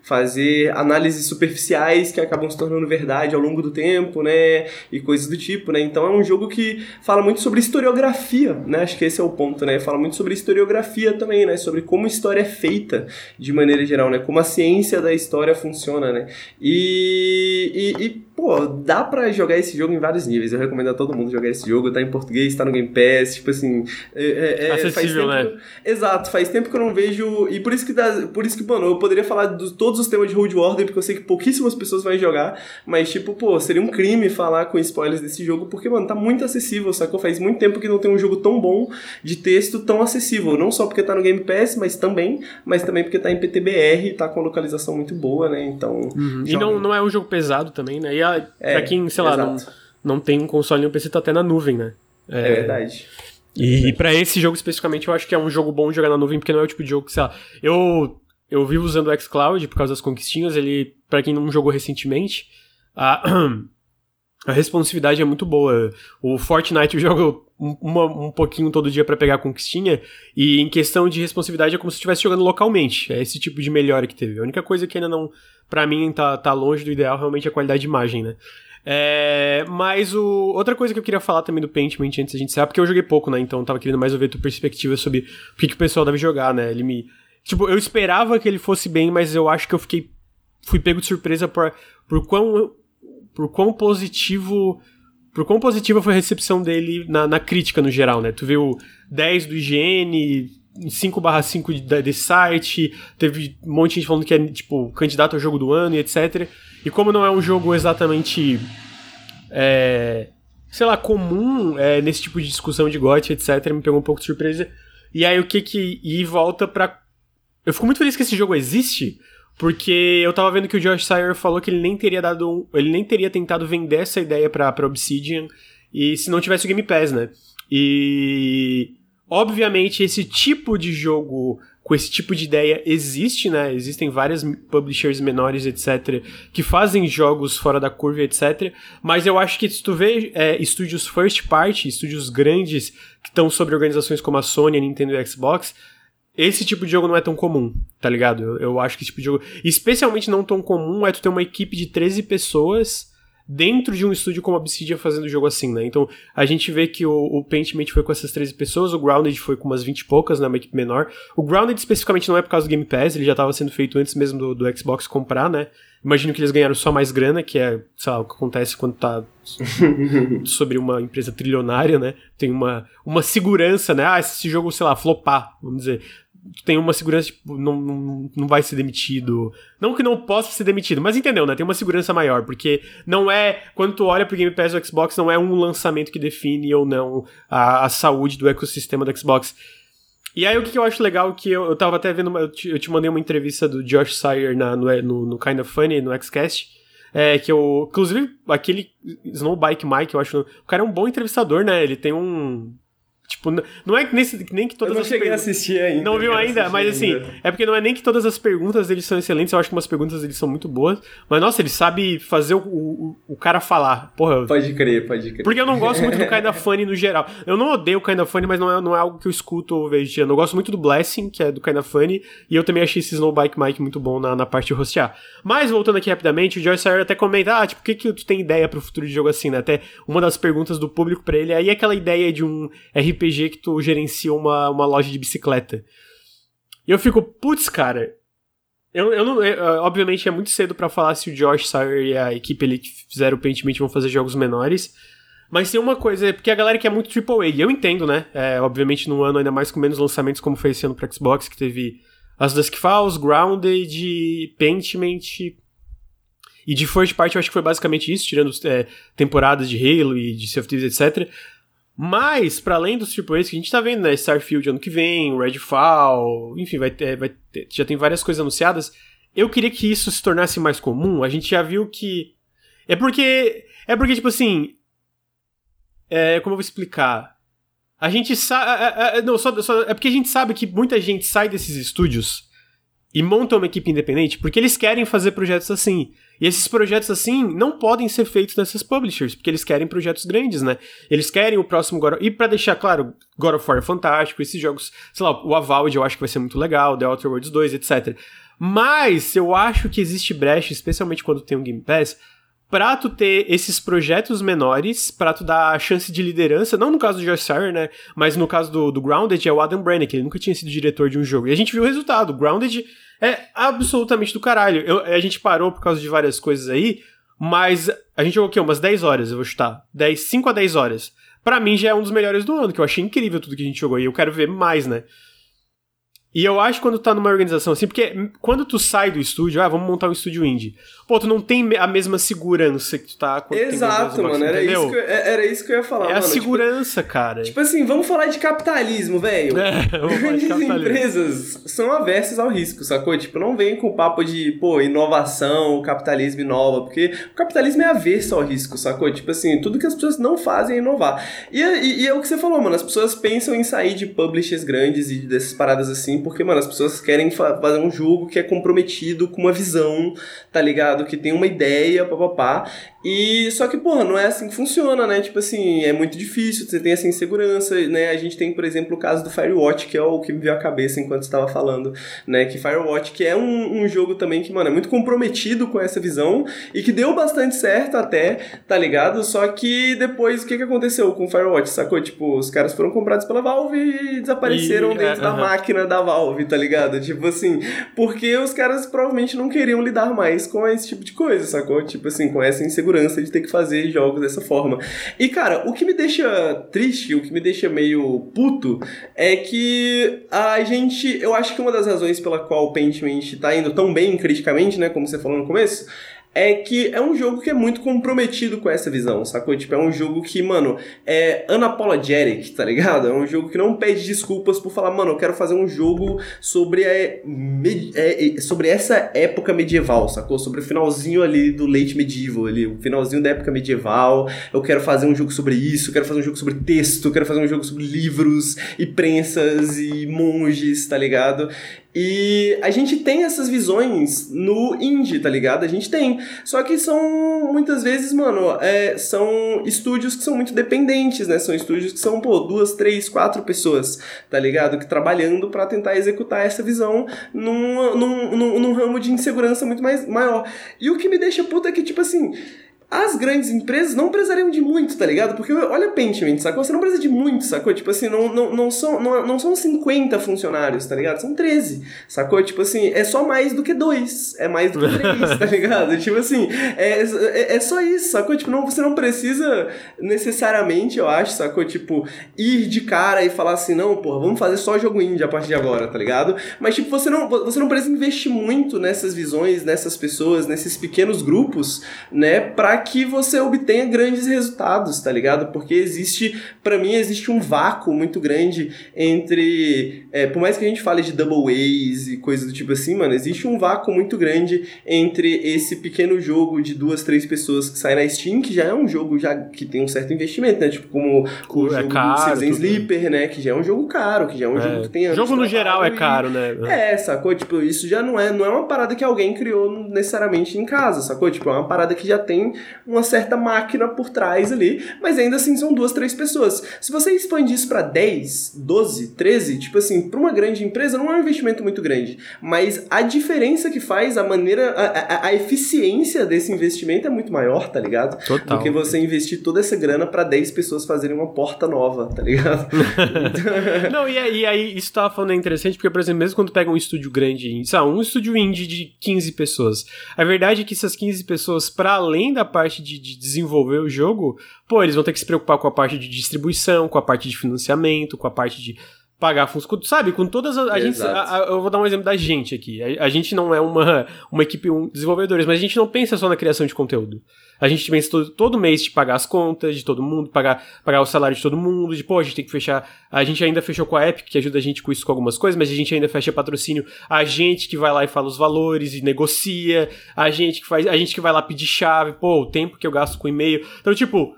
fazer análises superficiais que acabam se tornando verdade ao longo do tempo, né? E coisas do tipo, né? Então é um jogo que fala muito sobre historiografia, né? Acho que esse é o ponto, né? Fala muito sobre historiografia também, né? Sobre como história é feita de maneira geral, né? Como a ciência da história funciona, né? E, e, e pô, dá pra jogar esse jogo em vários níveis. Eu recomendo a todo mundo jogar esse jogo. Tá em português, tá no Game Pass, tipo assim. É, é, é Acessível, né? Exato, faz tempo que eu não vejo. E por isso que, dá, por isso que mano, eu poderia falar de todos os temas de Road Warden, porque eu sei que pouquíssimas pessoas vão jogar. Mas, tipo, pô, seria um crime falar com spoilers desse jogo, porque, mano, tá muito acessível, sacou? Faz muito tempo que não tem um jogo tão bom de texto tão acessível. Não só porque tá no Game Pass, mas também, mas também porque tá em PTBR, tá com localização muito boa, né? Então. Uhum. E não, não é um jogo pesado também, né? E a, é, pra quem, sei lá, não, não tem um console nem um PC, tá até na nuvem, né? É, é verdade. E, e para esse jogo especificamente, eu acho que é um jogo bom de jogar na nuvem, porque não é o tipo de jogo que, sei lá, eu, eu vivo usando o xCloud por causa das conquistinhas, ele, para quem não jogou recentemente, a, a responsividade é muito boa. O Fortnite eu jogo uma, um pouquinho todo dia para pegar a conquistinha, e em questão de responsividade é como se estivesse jogando localmente. É esse tipo de melhora que teve. A única coisa que ainda não, para mim, tá, tá longe do ideal realmente é a qualidade de imagem, né? É, mas o, outra coisa que eu queria falar também do Paintment antes da gente encerrar, porque eu joguei pouco, né? Então eu tava querendo mais ouvir a tua perspectiva sobre o que, que o pessoal deve jogar, né? Ele me. Tipo, eu esperava que ele fosse bem, mas eu acho que eu fiquei. Fui pego de surpresa por, por quão. Por quão positivo. Por quão positiva foi a recepção dele na, na crítica no geral, né? Tu viu 10 do IGN, 5/5 desse site, teve um monte de gente falando que é, tipo, candidato ao jogo do ano e etc. E como não é um jogo exatamente. É, sei lá, comum é, nesse tipo de discussão de GOT, etc., me pegou um pouco de surpresa. E aí o que que. E volta pra. Eu fico muito feliz que esse jogo existe, Porque eu tava vendo que o Josh Sire falou que ele nem teria dado um, ele nem teria tentado vender essa ideia pra, Obsidian e se não tivesse o Game Pass, né? E obviamente esse tipo de jogo com esse tipo de ideia existe, né? Existem várias publishers menores, etc., que fazem jogos fora da curva, etc. Mas eu acho que se tu vê é, estúdios first party, estúdios grandes que estão sobre organizações como a Sony, a Nintendo e a Xbox, esse tipo de jogo não é tão comum, tá ligado? Eu, eu acho que esse tipo de jogo. Especialmente não tão comum é tu ter uma equipe de 13 pessoas dentro de um estúdio como a Obsidian fazendo jogo assim, né? Então a gente vê que o, o Paintmate foi com essas 13 pessoas, o Grounded foi com umas 20 e poucas, né? Uma equipe menor. O Grounded especificamente não é por causa do Game Pass, ele já estava sendo feito antes mesmo do, do Xbox comprar, né? Imagino que eles ganharam só mais grana, que é, sei lá, o que acontece quando tá sobre uma empresa trilionária, né? Tem uma, uma segurança, né? Ah, esse jogo, sei lá, flopar, vamos dizer tem uma segurança, tipo, não, não, não vai ser demitido. Não que não possa ser demitido, mas entendeu, né? Tem uma segurança maior, porque não é. Quando tu olha pro Game Pass do Xbox, não é um lançamento que define ou não a, a saúde do ecossistema do Xbox. E aí o que eu acho legal que eu, eu tava até vendo, eu te, eu te mandei uma entrevista do Josh Sire na, no, no, no Kind of Funny, no Xcast, é, que eu, inclusive, aquele Snowbike Mike, eu acho, o cara é um bom entrevistador, né, ele tem um, Tipo, não é nem que todas eu não as cheguei a assistir ainda. Não viu ainda, mas assim, ainda. é porque não é nem que todas as perguntas dele são excelentes, eu acho que umas perguntas dele são muito boas, mas nossa, ele sabe fazer o, o, o cara falar. Porra. Pode crer, pode crer. Porque eu não gosto muito do Kinda Funny no geral. Eu não odeio o Kinda Funny, mas não é, não é algo que eu escuto ou vejo. Eu gosto muito do Blessing, que é do Kinda Funny, e eu também achei esse Snowbike Mike muito bom na, na parte de rostear. Mas voltando aqui rapidamente, o Joyce Sayer até comenta, ah, tipo, o que que tu tem ideia pro futuro de jogo assim, né? Até uma das perguntas do público para ele é, e aquela ideia de um RPG que tu gerencia uma, uma loja de bicicleta. E eu fico, putz, cara. Eu, eu não. Eu, obviamente é muito cedo para falar se o Josh Sawyer e a equipe ali que fizeram o Paintment vão fazer jogos menores. Mas tem uma coisa, porque a galera quer muito AAA, e eu entendo, né? É, obviamente num ano ainda mais com menos lançamentos, como foi esse ano pro Xbox, que teve as Dusk Falls, Grounded, Paintment. E de first party eu acho que foi basicamente isso, tirando é, temporadas de Halo e de Sea of Thieves, etc. Mas, para além dos AAAs que a gente tá vendo, né? Starfield ano que vem, Redfall, enfim, vai ter, vai ter, já tem várias coisas anunciadas. Eu queria que isso se tornasse mais comum. A gente já viu que. É porque. É porque, tipo assim. É, como eu vou explicar? A gente sabe. É, é, é, não, só, só, é porque a gente sabe que muita gente sai desses estúdios e monta uma equipe independente porque eles querem fazer projetos assim. E esses projetos assim não podem ser feitos nessas publishers, porque eles querem projetos grandes, né? Eles querem o próximo God of... E para deixar claro, God of War é fantástico, esses jogos, sei lá, o Avowed eu acho que vai ser muito legal, The Outer Worlds 2, etc. Mas eu acho que existe brecha, especialmente quando tem um Game Pass, pra tu ter esses projetos menores, pra tu dar a chance de liderança, não no caso do Josh Sire, né, mas no caso do, do Grounded é o Adam Brennick, ele nunca tinha sido diretor de um jogo. E a gente viu o resultado, Grounded é absolutamente do caralho. Eu, a gente parou por causa de várias coisas aí, mas a gente jogou o quê? Umas 10 horas, eu vou chutar. 10, 5 a 10 horas. Pra mim já é um dos melhores do ano, que eu achei incrível tudo que a gente jogou e eu quero ver mais, né? E eu acho que quando tá numa organização assim, porque quando tu sai do estúdio, ah, vamos montar um estúdio indie. Pô, tu não tem a mesma segurança que tu tá Exato, mano. Era isso, que eu, é, era isso que eu ia falar. É mano, a tipo, segurança, tipo, cara. Tipo assim, vamos falar de capitalismo, velho. É, Grandes empresas são aversas ao risco, sacou? Tipo, não vem com papo de, pô, inovação, capitalismo inova, porque o capitalismo é avesso ao risco, sacou? Tipo assim, tudo que as pessoas não fazem é inovar. E, e, e é o que você falou, mano. As pessoas pensam em sair de publishers grandes e dessas paradas assim porque, mano, as pessoas querem fazer um jogo que é comprometido com uma visão, tá ligado? Que tem uma ideia, papapá. E só que, porra, não é assim que funciona, né? Tipo assim, é muito difícil, você tem essa insegurança, né? A gente tem, por exemplo, o caso do Firewatch, que é o que me veio à cabeça enquanto estava falando, né? Que Firewatch, que é um, um jogo também que, mano, é muito comprometido com essa visão e que deu bastante certo até, tá ligado? Só que depois, o que, que aconteceu com Firewatch, sacou? Tipo, os caras foram comprados pela Valve e desapareceram e, dentro é, da uh -huh. máquina da Valve, tá ligado? Tipo assim, porque os caras provavelmente não queriam lidar mais com esse tipo de coisa, sacou? Tipo assim, com essa insegurança segurança de ter que fazer jogos dessa forma. E cara, o que me deixa triste, o que me deixa meio puto, é que a gente. Eu acho que uma das razões pela qual o Paintment tá indo tão bem criticamente, né? Como você falou no começo é que é um jogo que é muito comprometido com essa visão, sacou? Tipo, é um jogo que, mano, é unapologetic, tá ligado? É um jogo que não pede desculpas por falar, mano, eu quero fazer um jogo sobre, a, é, é, sobre essa época medieval, sacou? Sobre o finalzinho ali do late medieval, ali, o finalzinho da época medieval. Eu quero fazer um jogo sobre isso, quero fazer um jogo sobre texto, quero fazer um jogo sobre livros e prensas e monges, tá ligado? E a gente tem essas visões no indie, tá ligado? A gente tem. Só que são, muitas vezes, mano, é, são estúdios que são muito dependentes, né? São estúdios que são, pô, duas, três, quatro pessoas, tá ligado? Que trabalhando para tentar executar essa visão num, num, num, num ramo de insegurança muito mais maior. E o que me deixa puta é que, tipo assim as grandes empresas não precisariam de muito, tá ligado? Porque olha Pentiment, sacou? Você não precisa de muito, sacou? Tipo assim, não, não, não, são, não, não são 50 funcionários, tá ligado? São 13, sacou? Tipo assim, é só mais do que dois, é mais do que três, tá ligado? Tipo assim, é, é, é, só isso, sacou? Tipo, não, você não precisa necessariamente, eu acho, sacou? Tipo, ir de cara e falar assim, não, porra, vamos fazer só jogo indie a partir de agora, tá ligado? Mas, tipo, você não, você não precisa investir muito nessas visões, nessas pessoas, nesses pequenos grupos, né, pra que você obtenha grandes resultados, tá ligado? Porque existe, para mim, existe um vácuo muito grande entre, é, por mais que a gente fale de double A's e coisas do tipo assim, mano, existe um vácuo muito grande entre esse pequeno jogo de duas, três pessoas que sai na Steam, que já é um jogo já que tem um certo investimento, né? Tipo, como o é jogo caro, do Sleeper, né? Que já é um jogo caro, que já é um é. jogo que tem Jogo no geral é caro, né? É, sacou? Tipo, isso já não é, não é uma parada que alguém criou necessariamente em casa, sacou? Tipo, é uma parada que já tem uma certa máquina por trás ali, mas ainda assim são duas, três pessoas. Se você expande isso para 10, 12, 13, tipo assim, para uma grande empresa não é um investimento muito grande, mas a diferença que faz, a maneira, a, a, a eficiência desse investimento é muito maior, tá ligado? Total. Do que você investir toda essa grana para 10 pessoas fazerem uma porta nova, tá ligado? não, e aí, e aí isso tava falando é interessante, porque, por exemplo, mesmo quando pega um estúdio grande, sabe, um estúdio indie de 15 pessoas, a verdade é que essas 15 pessoas, para além da parte de, de, desenvolver o jogo, pô, eles vão ter que se preocupar com a parte de distribuição, com a parte de financiamento, com a parte de pagar fundos, sabe? Com todas as. A gente, a, a, eu vou dar um exemplo da gente aqui. A, a, gente não é uma, uma equipe um, desenvolvedores, mas a gente não pensa só na criação de conteúdo. A gente pensa todo, todo mês de pagar as contas de todo mundo, pagar, pagar o salário de todo mundo, de pô, a gente tem que fechar. A gente ainda fechou com a Epic, que ajuda a gente com isso com algumas coisas, mas a gente ainda fecha patrocínio. A gente que vai lá e fala os valores e negocia, a gente que faz. A gente que vai lá pedir chave, pô, o tempo que eu gasto com e-mail. Então, tipo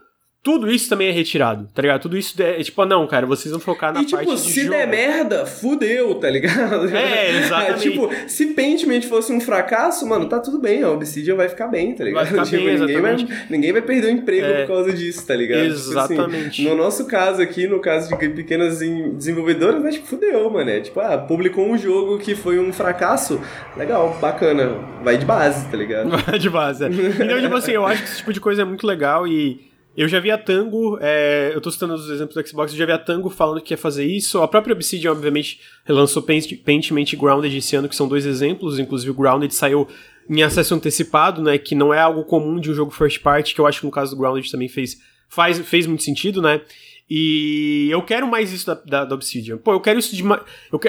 tudo isso também é retirado, tá ligado? Tudo isso é, tipo, não, cara, vocês vão focar na e, tipo, parte de se der merda, fudeu, tá ligado? É, exatamente. tipo, se Pentiment fosse um fracasso, mano, tá tudo bem, a Obsidian vai ficar bem, tá ligado? Vai ficar tipo, bem, ninguém, vai, ninguém vai perder o emprego é, por causa disso, tá ligado? Exatamente. Tipo assim, no nosso caso aqui, no caso de pequenas desenvolvedoras, mas tipo, fudeu, mano. É tipo, ah, publicou um jogo que foi um fracasso, legal, bacana, vai de base, tá ligado? Vai de base, é. Então, tipo assim, eu acho que esse tipo de coisa é muito legal e eu já vi a Tango, é, eu tô citando os exemplos do Xbox, eu já vi a Tango falando que ia fazer isso. A própria Obsidian, obviamente, relançou Paintment e Grounded esse ano, que são dois exemplos. Inclusive, o Grounded saiu em acesso antecipado, né? Que não é algo comum de um jogo first party, que eu acho que no caso do Grounded também fez, faz, fez muito sentido, né? E eu quero mais isso da, da, da Obsidian. Pô, eu quero isso de. Eu,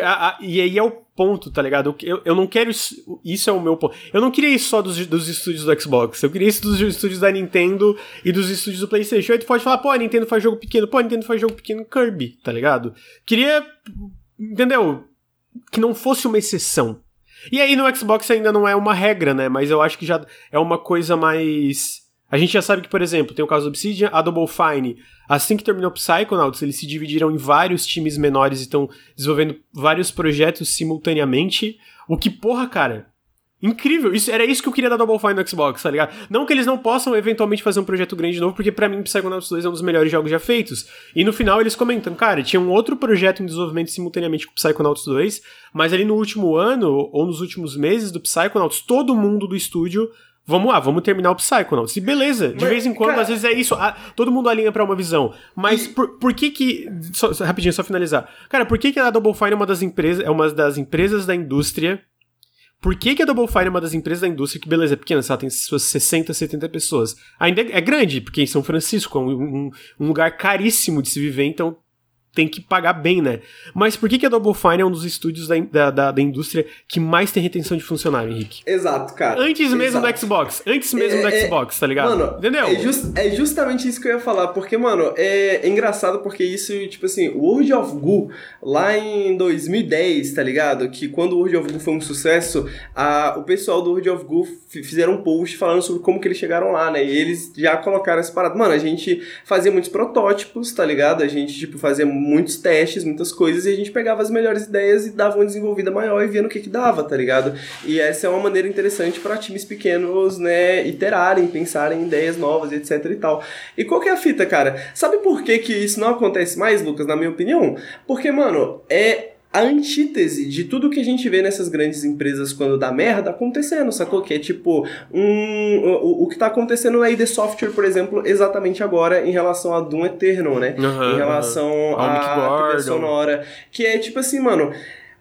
e aí é o ponto, tá ligado? Eu, eu não quero isso. Isso é o meu ponto. Eu não queria isso só dos, dos estúdios do Xbox. Eu queria isso dos estúdios da Nintendo e dos estúdios do PlayStation. Aí tu pode falar, pô, a Nintendo faz jogo pequeno. Pô, a Nintendo faz jogo pequeno Kirby, tá ligado? Queria. Entendeu? Que não fosse uma exceção. E aí no Xbox ainda não é uma regra, né? Mas eu acho que já é uma coisa mais. A gente já sabe que, por exemplo, tem o caso do Obsidian, a Double Fine Assim que terminou Psychonauts, eles se dividiram em vários times menores e estão desenvolvendo vários projetos simultaneamente. O que, porra, cara, Incrível, isso, era isso que eu queria da Double Fine no Xbox, tá ligado? Não que eles não possam eventualmente fazer um projeto grande novo, porque para mim Psychonauts 2 é um dos melhores jogos já feitos. E no final eles comentam, cara, tinha um outro projeto em desenvolvimento simultaneamente com Psychonauts 2, mas ali no último ano, ou nos últimos meses do Psychonauts, todo mundo do estúdio Vamos lá, vamos terminar o Psychonauts. E beleza, de Mas, vez em quando, cara... às vezes é isso. A, todo mundo alinha para uma visão. Mas e... por, por que que. Só, rapidinho, só finalizar. Cara, por que, que a Double Fine é uma das empresas. É uma das empresas da indústria. Por que, que a Double Fine é uma das empresas da indústria que, beleza, é pequena, ela tem suas 60, 70 pessoas. Ainda é grande, porque em São Francisco é um, um, um lugar caríssimo de se viver, então tem que pagar bem, né? Mas por que, que a Double Fine é um dos estúdios da, da, da, indústria que mais tem retenção de funcionário, Henrique? Exato, cara. Antes mesmo Exato. do Xbox. Antes mesmo é, do é, Xbox, tá ligado? Mano, Entendeu? É, just, é, justamente isso que eu ia falar, porque, mano, é, é, engraçado porque isso, tipo assim, o World of Goo, lá em 2010, tá ligado? Que quando o World of Goo foi um sucesso, a, o pessoal do World of Goo fizeram um post falando sobre como que eles chegaram lá, né? E eles já colocaram essa parada. Mano, a gente fazia muitos protótipos, tá ligado? A gente, tipo, fazia muitos testes, muitas coisas, e a gente pegava as melhores ideias e dava uma desenvolvida maior e via no que que dava, tá ligado? E essa é uma maneira interessante para times pequenos, né, iterarem, pensarem em ideias novas, etc e tal. E qual que é a fita, cara? Sabe por que que isso não acontece mais, Lucas, na minha opinião? Porque, mano, é a antítese de tudo que a gente vê nessas grandes empresas quando dá merda acontecendo, sacou? Que é tipo, um, o, o que tá acontecendo na ID Software, por exemplo, exatamente agora em relação a Doom Eternal, né? Uhum, em relação uhum. à trilha sonora. Que é tipo assim, mano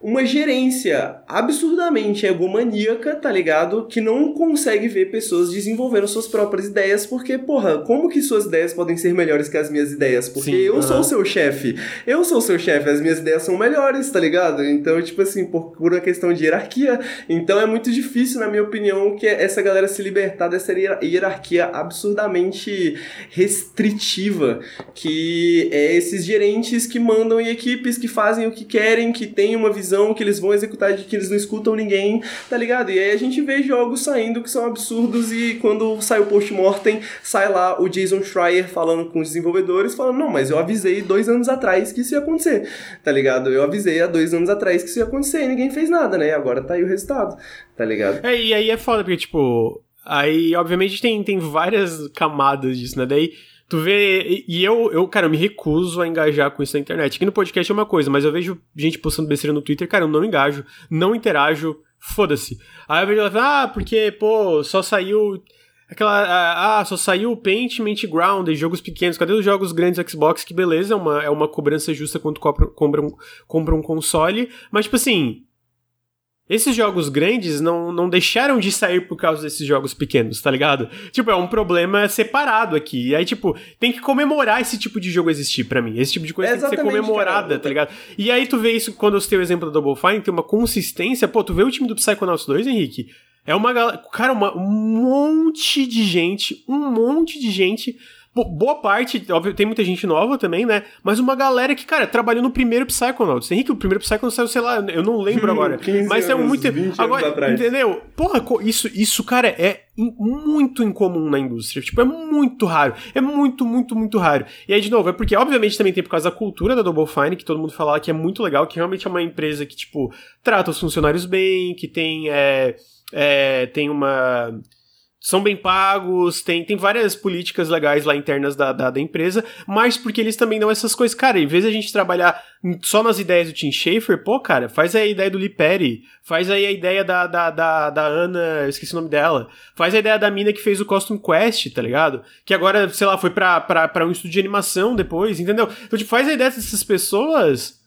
uma gerência absurdamente egomaníaca, tá ligado? Que não consegue ver pessoas desenvolvendo suas próprias ideias, porque, porra, como que suas ideias podem ser melhores que as minhas ideias? Porque Sim, eu uh -huh. sou o seu chefe. Eu sou o seu chefe, as minhas ideias são melhores, tá ligado? Então, tipo assim, por uma questão de hierarquia. Então é muito difícil, na minha opinião, que essa galera se libertar dessa hierarquia absurdamente restritiva, que é esses gerentes que mandam em equipes, que fazem o que querem, que têm uma visão que eles vão executar de que eles não escutam ninguém, tá ligado? E aí a gente vê jogos saindo que são absurdos e quando sai o post-mortem, sai lá o Jason Schreier falando com os desenvolvedores, falando, não, mas eu avisei dois anos atrás que isso ia acontecer, tá ligado? Eu avisei há dois anos atrás que isso ia acontecer e ninguém fez nada, né? Agora tá aí o resultado, tá ligado? É, e aí é foda, porque, tipo, aí, obviamente, tem, tem várias camadas disso, né? Daí Tu vê. E eu, eu, cara, eu me recuso a engajar com isso na internet. Aqui no podcast é uma coisa, mas eu vejo gente postando besteira no Twitter, cara, eu não engajo, não interajo, foda-se. Aí eu vejo ela falando, ah, porque, pô, só saiu. Aquela. Ah, só saiu o Paintment Ground, jogos pequenos. Cadê os jogos grandes Xbox? Que beleza, é uma, é uma cobrança justa quando compra, compra, um, compra um console. Mas, tipo assim, esses jogos grandes não, não deixaram de sair por causa desses jogos pequenos, tá ligado? Tipo, é um problema separado aqui. E aí, tipo, tem que comemorar esse tipo de jogo existir para mim. Esse tipo de coisa é tem que ser comemorada, cara. tá ligado? E aí tu vê isso quando você tem o exemplo da Double Fine, tem uma consistência. Pô, tu vê o time do Psychonauts 2, Henrique? É uma galera. Cara, uma, um monte de gente, um monte de gente boa parte, óbvio, tem muita gente nova também, né? Mas uma galera que, cara, trabalhou no primeiro Psychonauts. Henrique, o primeiro Psychonauts saiu, sei lá, eu não lembro agora. mas é muito. Agora, entendeu? Porra, isso, isso, cara, é muito incomum na indústria. Tipo, é muito raro. É muito, muito, muito raro. E aí, de novo, é porque, obviamente, também tem por causa da cultura da Double Fine, que todo mundo fala que é muito legal, que realmente é uma empresa que, tipo, trata os funcionários bem, que tem. É, é, tem uma são bem pagos, tem, tem várias políticas legais lá internas da, da, da, empresa, mas porque eles também dão essas coisas. Cara, em vez de a gente trabalhar só nas ideias do Tim Schafer, pô, cara, faz aí a ideia do Lee Perry, faz aí a ideia da, da, da, da Ana, eu esqueci o nome dela, faz a ideia da mina que fez o Costume Quest, tá ligado? Que agora, sei lá, foi pra, pra, pra um estúdio de animação depois, entendeu? Então, tipo, faz a ideia dessas pessoas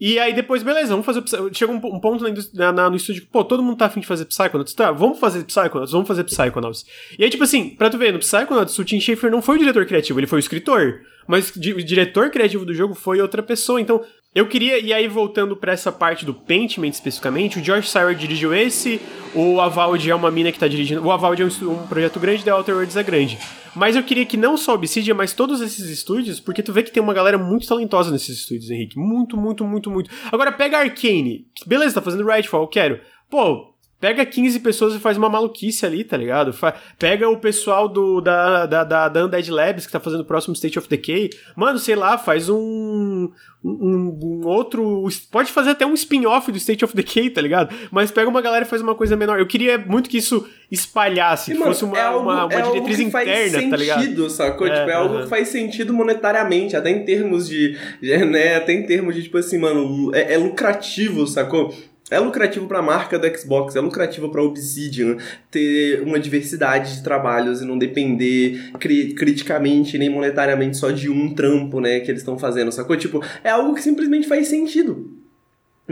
e aí depois, beleza, vamos fazer. Chega um, ponto na, na, no estúdio que, pô, todo mundo tá afim de fazer Psychonauts. Tá, vamos fazer Psychonauts, vamos fazer Psychonauts. E aí, tipo assim, pra tu ver, no Psychonauts, o Tim Schafer não foi o diretor criativo, ele foi o escritor. Mas o diretor criativo do jogo foi outra pessoa. Então, eu queria, e aí voltando para essa parte do Paintment especificamente, o George Sauer dirigiu esse, o Avald é uma mina que tá dirigindo, o Avald é um, um projeto grande, The Outer Worlds é grande. Mas eu queria que não só Obsidian, mas todos esses estúdios, porque tu vê que tem uma galera muito talentosa nesses estúdios, Henrique. Muito, muito, muito, muito. Agora pega Arcane, beleza, tá fazendo Rightfall, eu quero. Pô, Pega 15 pessoas e faz uma maluquice ali, tá ligado? Pega o pessoal do, da, da, da, da Undead Labs que tá fazendo o próximo State of Decay. Mano, sei lá, faz um, um, um outro. Pode fazer até um spin-off do State of Decay, tá ligado? Mas pega uma galera e faz uma coisa menor. Eu queria muito que isso espalhasse, e, que mano, fosse uma, é algo, uma, uma é diretriz interna, tá ligado? sentido, sacou? É, tipo, é algo que faz sentido monetariamente, até em termos de. né, até em termos de, tipo assim, mano, é, é lucrativo, sacou? É lucrativo para a marca do Xbox, é lucrativo para Obsidian ter uma diversidade de trabalhos e não depender cri criticamente nem monetariamente só de um trampo, né, que eles estão fazendo, sacou? Tipo, é algo que simplesmente faz sentido.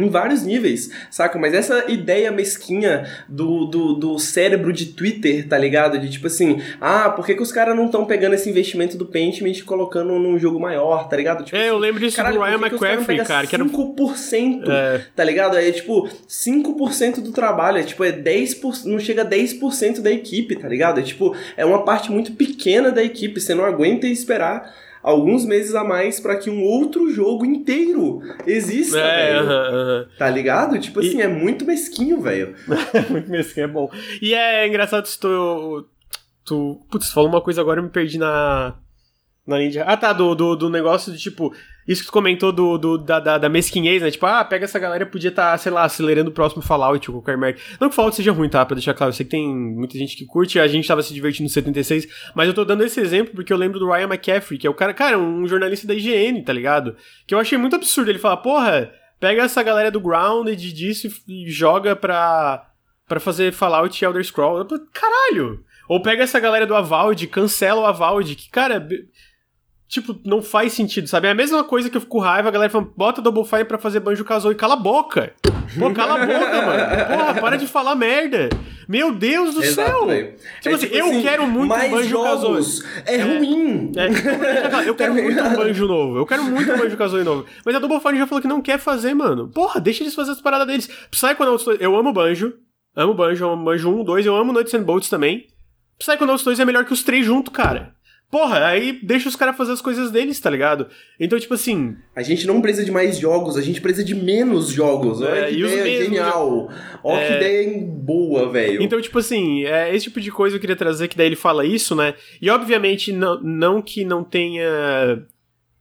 Em vários níveis, saca? Mas essa ideia mesquinha do, do, do cérebro de Twitter, tá ligado? De tipo assim, ah, por que, que os caras não estão pegando esse investimento do Paintment e colocando num jogo maior, tá ligado? Tipo, é, eu lembro disso caralho, do Ryan McCaffrey, cara, que era 5%, é. tá ligado? É tipo, 5% do trabalho, é tipo, é 10%, não chega a 10% da equipe, tá ligado? É tipo, é uma parte muito pequena da equipe, você não aguenta esperar alguns meses a mais para que um outro jogo inteiro exista, é, velho. Uh -huh, uh -huh. Tá ligado? Tipo assim, e... é muito mesquinho, velho. muito mesquinho, é bom. E é engraçado se tu. tu putz, falou uma coisa agora eu me perdi na. Na Ninja. Ah, tá, do, do, do negócio de tipo. Isso que tu comentou do, do da, da, da, mesquinhez, né? Tipo, ah, pega essa galera podia estar, tá, sei lá, acelerando o próximo Fallout ou qualquer merda. Não que o Fallout seja ruim, tá? Pra deixar claro, eu sei que tem muita gente que curte, a gente tava se divertindo no 76, mas eu tô dando esse exemplo porque eu lembro do Ryan McCaffrey, que é o cara, cara, um jornalista da IGN, tá ligado? Que eu achei muito absurdo ele falar, porra, pega essa galera do Grounded disso e joga pra, pra fazer Fallout e Elder Scrolls. Caralho! Ou pega essa galera do Avald, cancela o Avald, que, cara tipo, não faz sentido, sabe? É a mesma coisa que eu fico com raiva, a galera falando, bota Double Fine pra fazer Banjo Kazooie, cala a boca! Pô, cala a boca, mano! Porra, para de falar merda! Meu Deus do Exato, céu! Véio. Tipo, é, assim, tipo eu assim, quero muito Banjo Kazooie. É, é ruim! É, eu quero muito um Banjo novo, eu quero muito um Banjo Kazooie novo. Mas a Double Fine já falou que não quer fazer, mano. Porra, deixa eles fazer as paradas deles. Psychonauts 2, eu amo Banjo, amo Banjo, amo Banjo 1, 2, eu amo Nuts and Bolts também. Psychonauts 2 é melhor que os três junto, cara. Porra, aí deixa os caras fazer as coisas deles, tá ligado? Então, tipo assim. A gente não precisa de mais jogos, a gente precisa de menos jogos. Olha é, que ideia mesmos, genial. Olha é... que ideia boa, velho. Então, tipo assim, é, esse tipo de coisa eu queria trazer, que daí ele fala isso, né? E obviamente, não, não que não tenha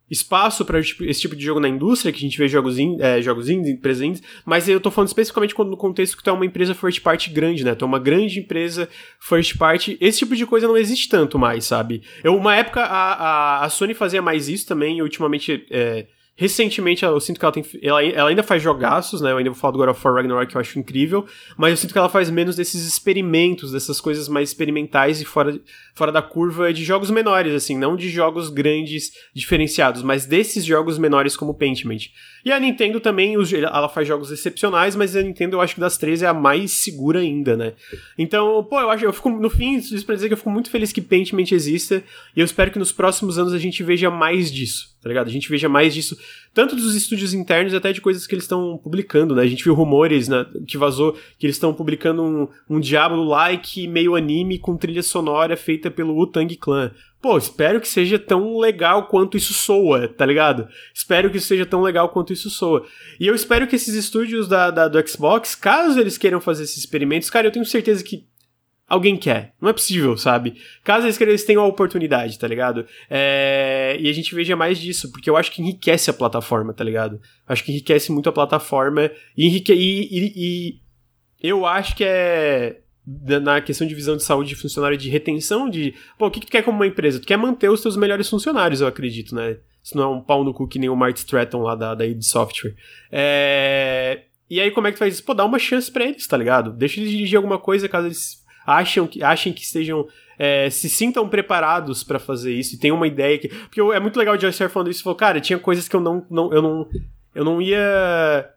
espaço para esse tipo de jogo na indústria, que a gente vê jogos, in, é, jogos indie, empresas indies, mas eu tô falando especificamente no contexto que tu é uma empresa first party grande, né? Tu é uma grande empresa first party, esse tipo de coisa não existe tanto mais, sabe? Eu, uma época a, a, a Sony fazia mais isso também, e ultimamente é, Recentemente, eu sinto que ela tem. Ela, ela, ainda faz jogaços, né? Eu ainda vou falar do God of War Ragnarok, que eu acho incrível. Mas eu sinto que ela faz menos desses experimentos, dessas coisas mais experimentais e fora, fora da curva de jogos menores, assim. Não de jogos grandes, diferenciados, mas desses jogos menores como Pentiment. E a Nintendo também, ela faz jogos excepcionais, mas a Nintendo eu acho que das três é a mais segura ainda, né? Então, pô, eu acho, eu fico, no fim, isso pra dizer que eu fico muito feliz que Pentiment exista. E eu espero que nos próximos anos a gente veja mais disso tá ligado? A gente veja mais disso, tanto dos estúdios internos até de coisas que eles estão publicando, né? A gente viu rumores né, que vazou que eles estão publicando um, um Diablo-like meio anime com trilha sonora feita pelo Wu-Tang Clan. Pô, espero que seja tão legal quanto isso soa, tá ligado? Espero que seja tão legal quanto isso soa. E eu espero que esses estúdios da, da do Xbox, caso eles queiram fazer esses experimentos, cara, eu tenho certeza que alguém quer. Não é possível, sabe? Caso eles, eles tenham a oportunidade, tá ligado? É... E a gente veja mais disso, porque eu acho que enriquece a plataforma, tá ligado? Acho que enriquece muito a plataforma e, enrique... e, e, e eu acho que é na questão de visão de saúde de funcionário de retenção de, pô, o que, que tu quer como uma empresa? Tu quer manter os teus melhores funcionários, eu acredito, né? Se não é um pau no cu que nem o Mark Stratton lá da, da id Software. É... E aí como é que tu faz isso? Pô, dá uma chance pra eles, tá ligado? Deixa eles dirigir alguma coisa caso eles acham que, achem que estejam. É, se sintam preparados para fazer isso e tem uma ideia que. Porque é muito legal o Joyce falando isso. Falou, cara, tinha coisas que eu não, não. Eu não. Eu não ia.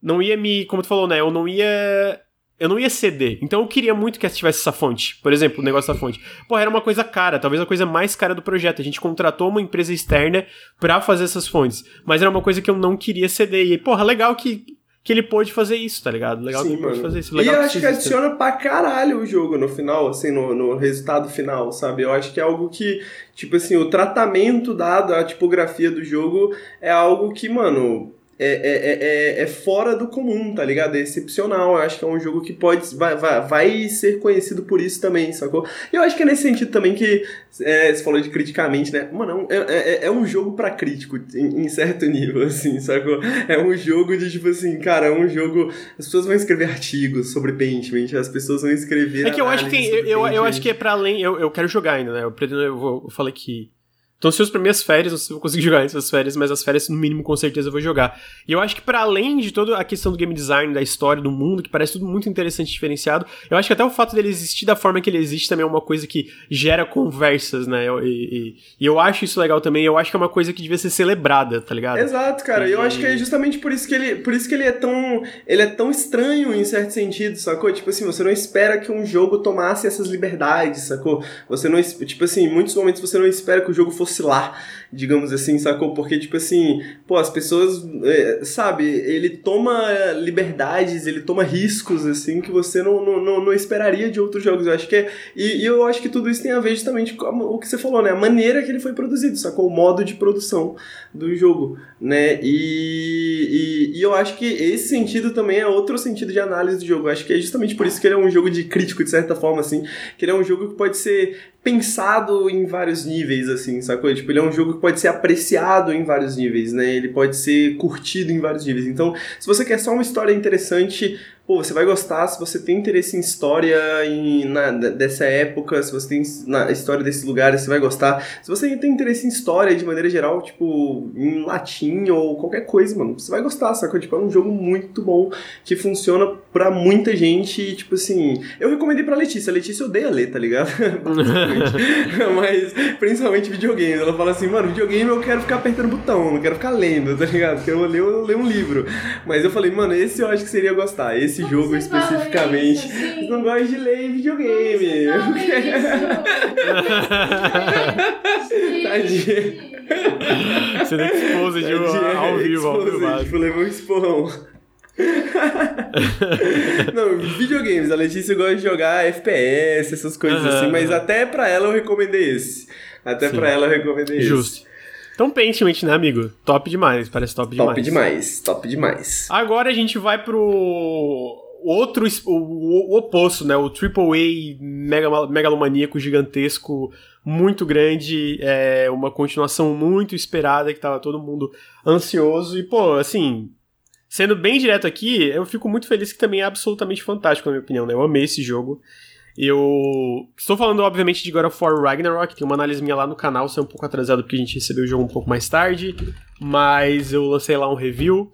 Não ia me. Como tu falou, né? Eu não ia eu não ia ceder. Então eu queria muito que tivesse essa fonte. Por exemplo, o negócio da fonte. Pô, era uma coisa cara, talvez a coisa mais cara do projeto. A gente contratou uma empresa externa para fazer essas fontes. Mas era uma coisa que eu não queria ceder. E, porra, legal que que ele pôde fazer isso, tá ligado? Legal Sim, que ele mano. pôde fazer isso. Legal e eu acho que adiciona pra caralho o jogo no final, assim, no, no resultado final, sabe? Eu acho que é algo que, tipo assim, o tratamento dado à tipografia do jogo é algo que, mano, é, é, é, é, fora do comum, tá ligado? É excepcional. Eu acho que é um jogo que pode vai, vai, vai ser conhecido por isso também, sacou? E eu acho que é nesse sentido também que é, você falou de criticamente, né? Mano, é, é, é um jogo para crítico, em, em, certo nível, assim, sacou? É um jogo de tipo assim, cara, é um jogo. As pessoas vão escrever artigos sobre Paintment, as pessoas vão escrever. É que eu acho que tem. Eu, eu, eu, acho que é para além. Eu, eu quero jogar ainda, né? Eu, pretendo, eu, vou, eu falei que Então, se as primeiras férias, não sei se eu vou conseguir jogar nessas férias, mas as férias, no mínimo, com certeza eu vou jogar. E eu acho que, para além de toda a questão do game design, da história, do mundo, que parece tudo muito interessante e diferenciado, eu acho que até o fato dele existir da forma que ele existe também é uma coisa que gera conversas, né? E, e, e eu acho isso legal também. Eu acho que é uma coisa que devia ser celebrada, tá ligado? Exato, cara. E eu acho que é justamente por isso que ele, por isso que ele é tão, ele é tão estranho em certo sentido, sacou? Tipo assim, você não espera que um jogo tomasse essas liberdades, sacou? Você não, tipo assim, em muitos momentos você não espera que o jogo fosse lá, digamos assim, sacou? Porque, tipo assim, pô, as pessoas, é, sabe, ele toma liberdades, ele toma riscos, assim, que você não, não, não esperaria de outros jogos. Eu acho que é, e, e, eu acho que tudo isso tem a ver justamente com o que você falou, né? A maneira que ele foi produzido, sacou? O modo de produção do jogo, né? E, e, e eu acho que esse sentido também é outro sentido de análise do jogo. Eu acho que é justamente por isso que ele é um jogo de crítico, de certa forma, assim, que ele é um jogo que pode ser pensado em vários níveis, assim, sacou? Tipo, ele é um jogo que pode ser apreciado em vários níveis, né? Ele pode ser curtido em vários níveis. Então, se você quer só uma história interessante, pô, você vai gostar se você tem interesse em história em, na, dessa época, se você tem na história desse lugar, você vai gostar. Se você tem interesse em história de maneira geral, tipo, em latim ou qualquer coisa, mano, você vai gostar, sacou? Tipo, é um jogo muito bom que funciona pra muita gente e, tipo assim, eu recomendei pra Letícia. A Letícia odeia ler, tá ligado? Mas, principalmente videogame. Ela fala assim, mano, videogame eu quero ficar apertando botão, não quero ficar lendo, tá ligado? Porque eu ler, eu ler um livro. Mas eu falei, mano, esse eu acho que seria gostar. Esse esse jogo especificamente. Isso, não gosta de ler videogame. Tadinha. Você deu expose de ao vivo, ao vivo. Tipo, levou um esporrão. não, videogames. A Letícia gosta de jogar FPS, essas coisas uhum. assim, mas até pra ela eu recomendei esse. Até Sim. pra ela eu recomendei Justo. esse. Então Pentiment, né, amigo? Top demais, parece top demais. Top demais, top demais. Agora a gente vai pro outro, o, o oposto, né? O AAA mega, megalomaníaco gigantesco, muito grande, é uma continuação muito esperada que tava todo mundo ansioso e, pô, assim, sendo bem direto aqui, eu fico muito feliz que também é absolutamente fantástico, na minha opinião, né? Eu amei esse jogo. Eu estou falando, obviamente, de God of War Ragnarok, tem uma análise minha lá no canal, saiu um pouco atrasado porque a gente recebeu o jogo um pouco mais tarde, mas eu lancei lá um review.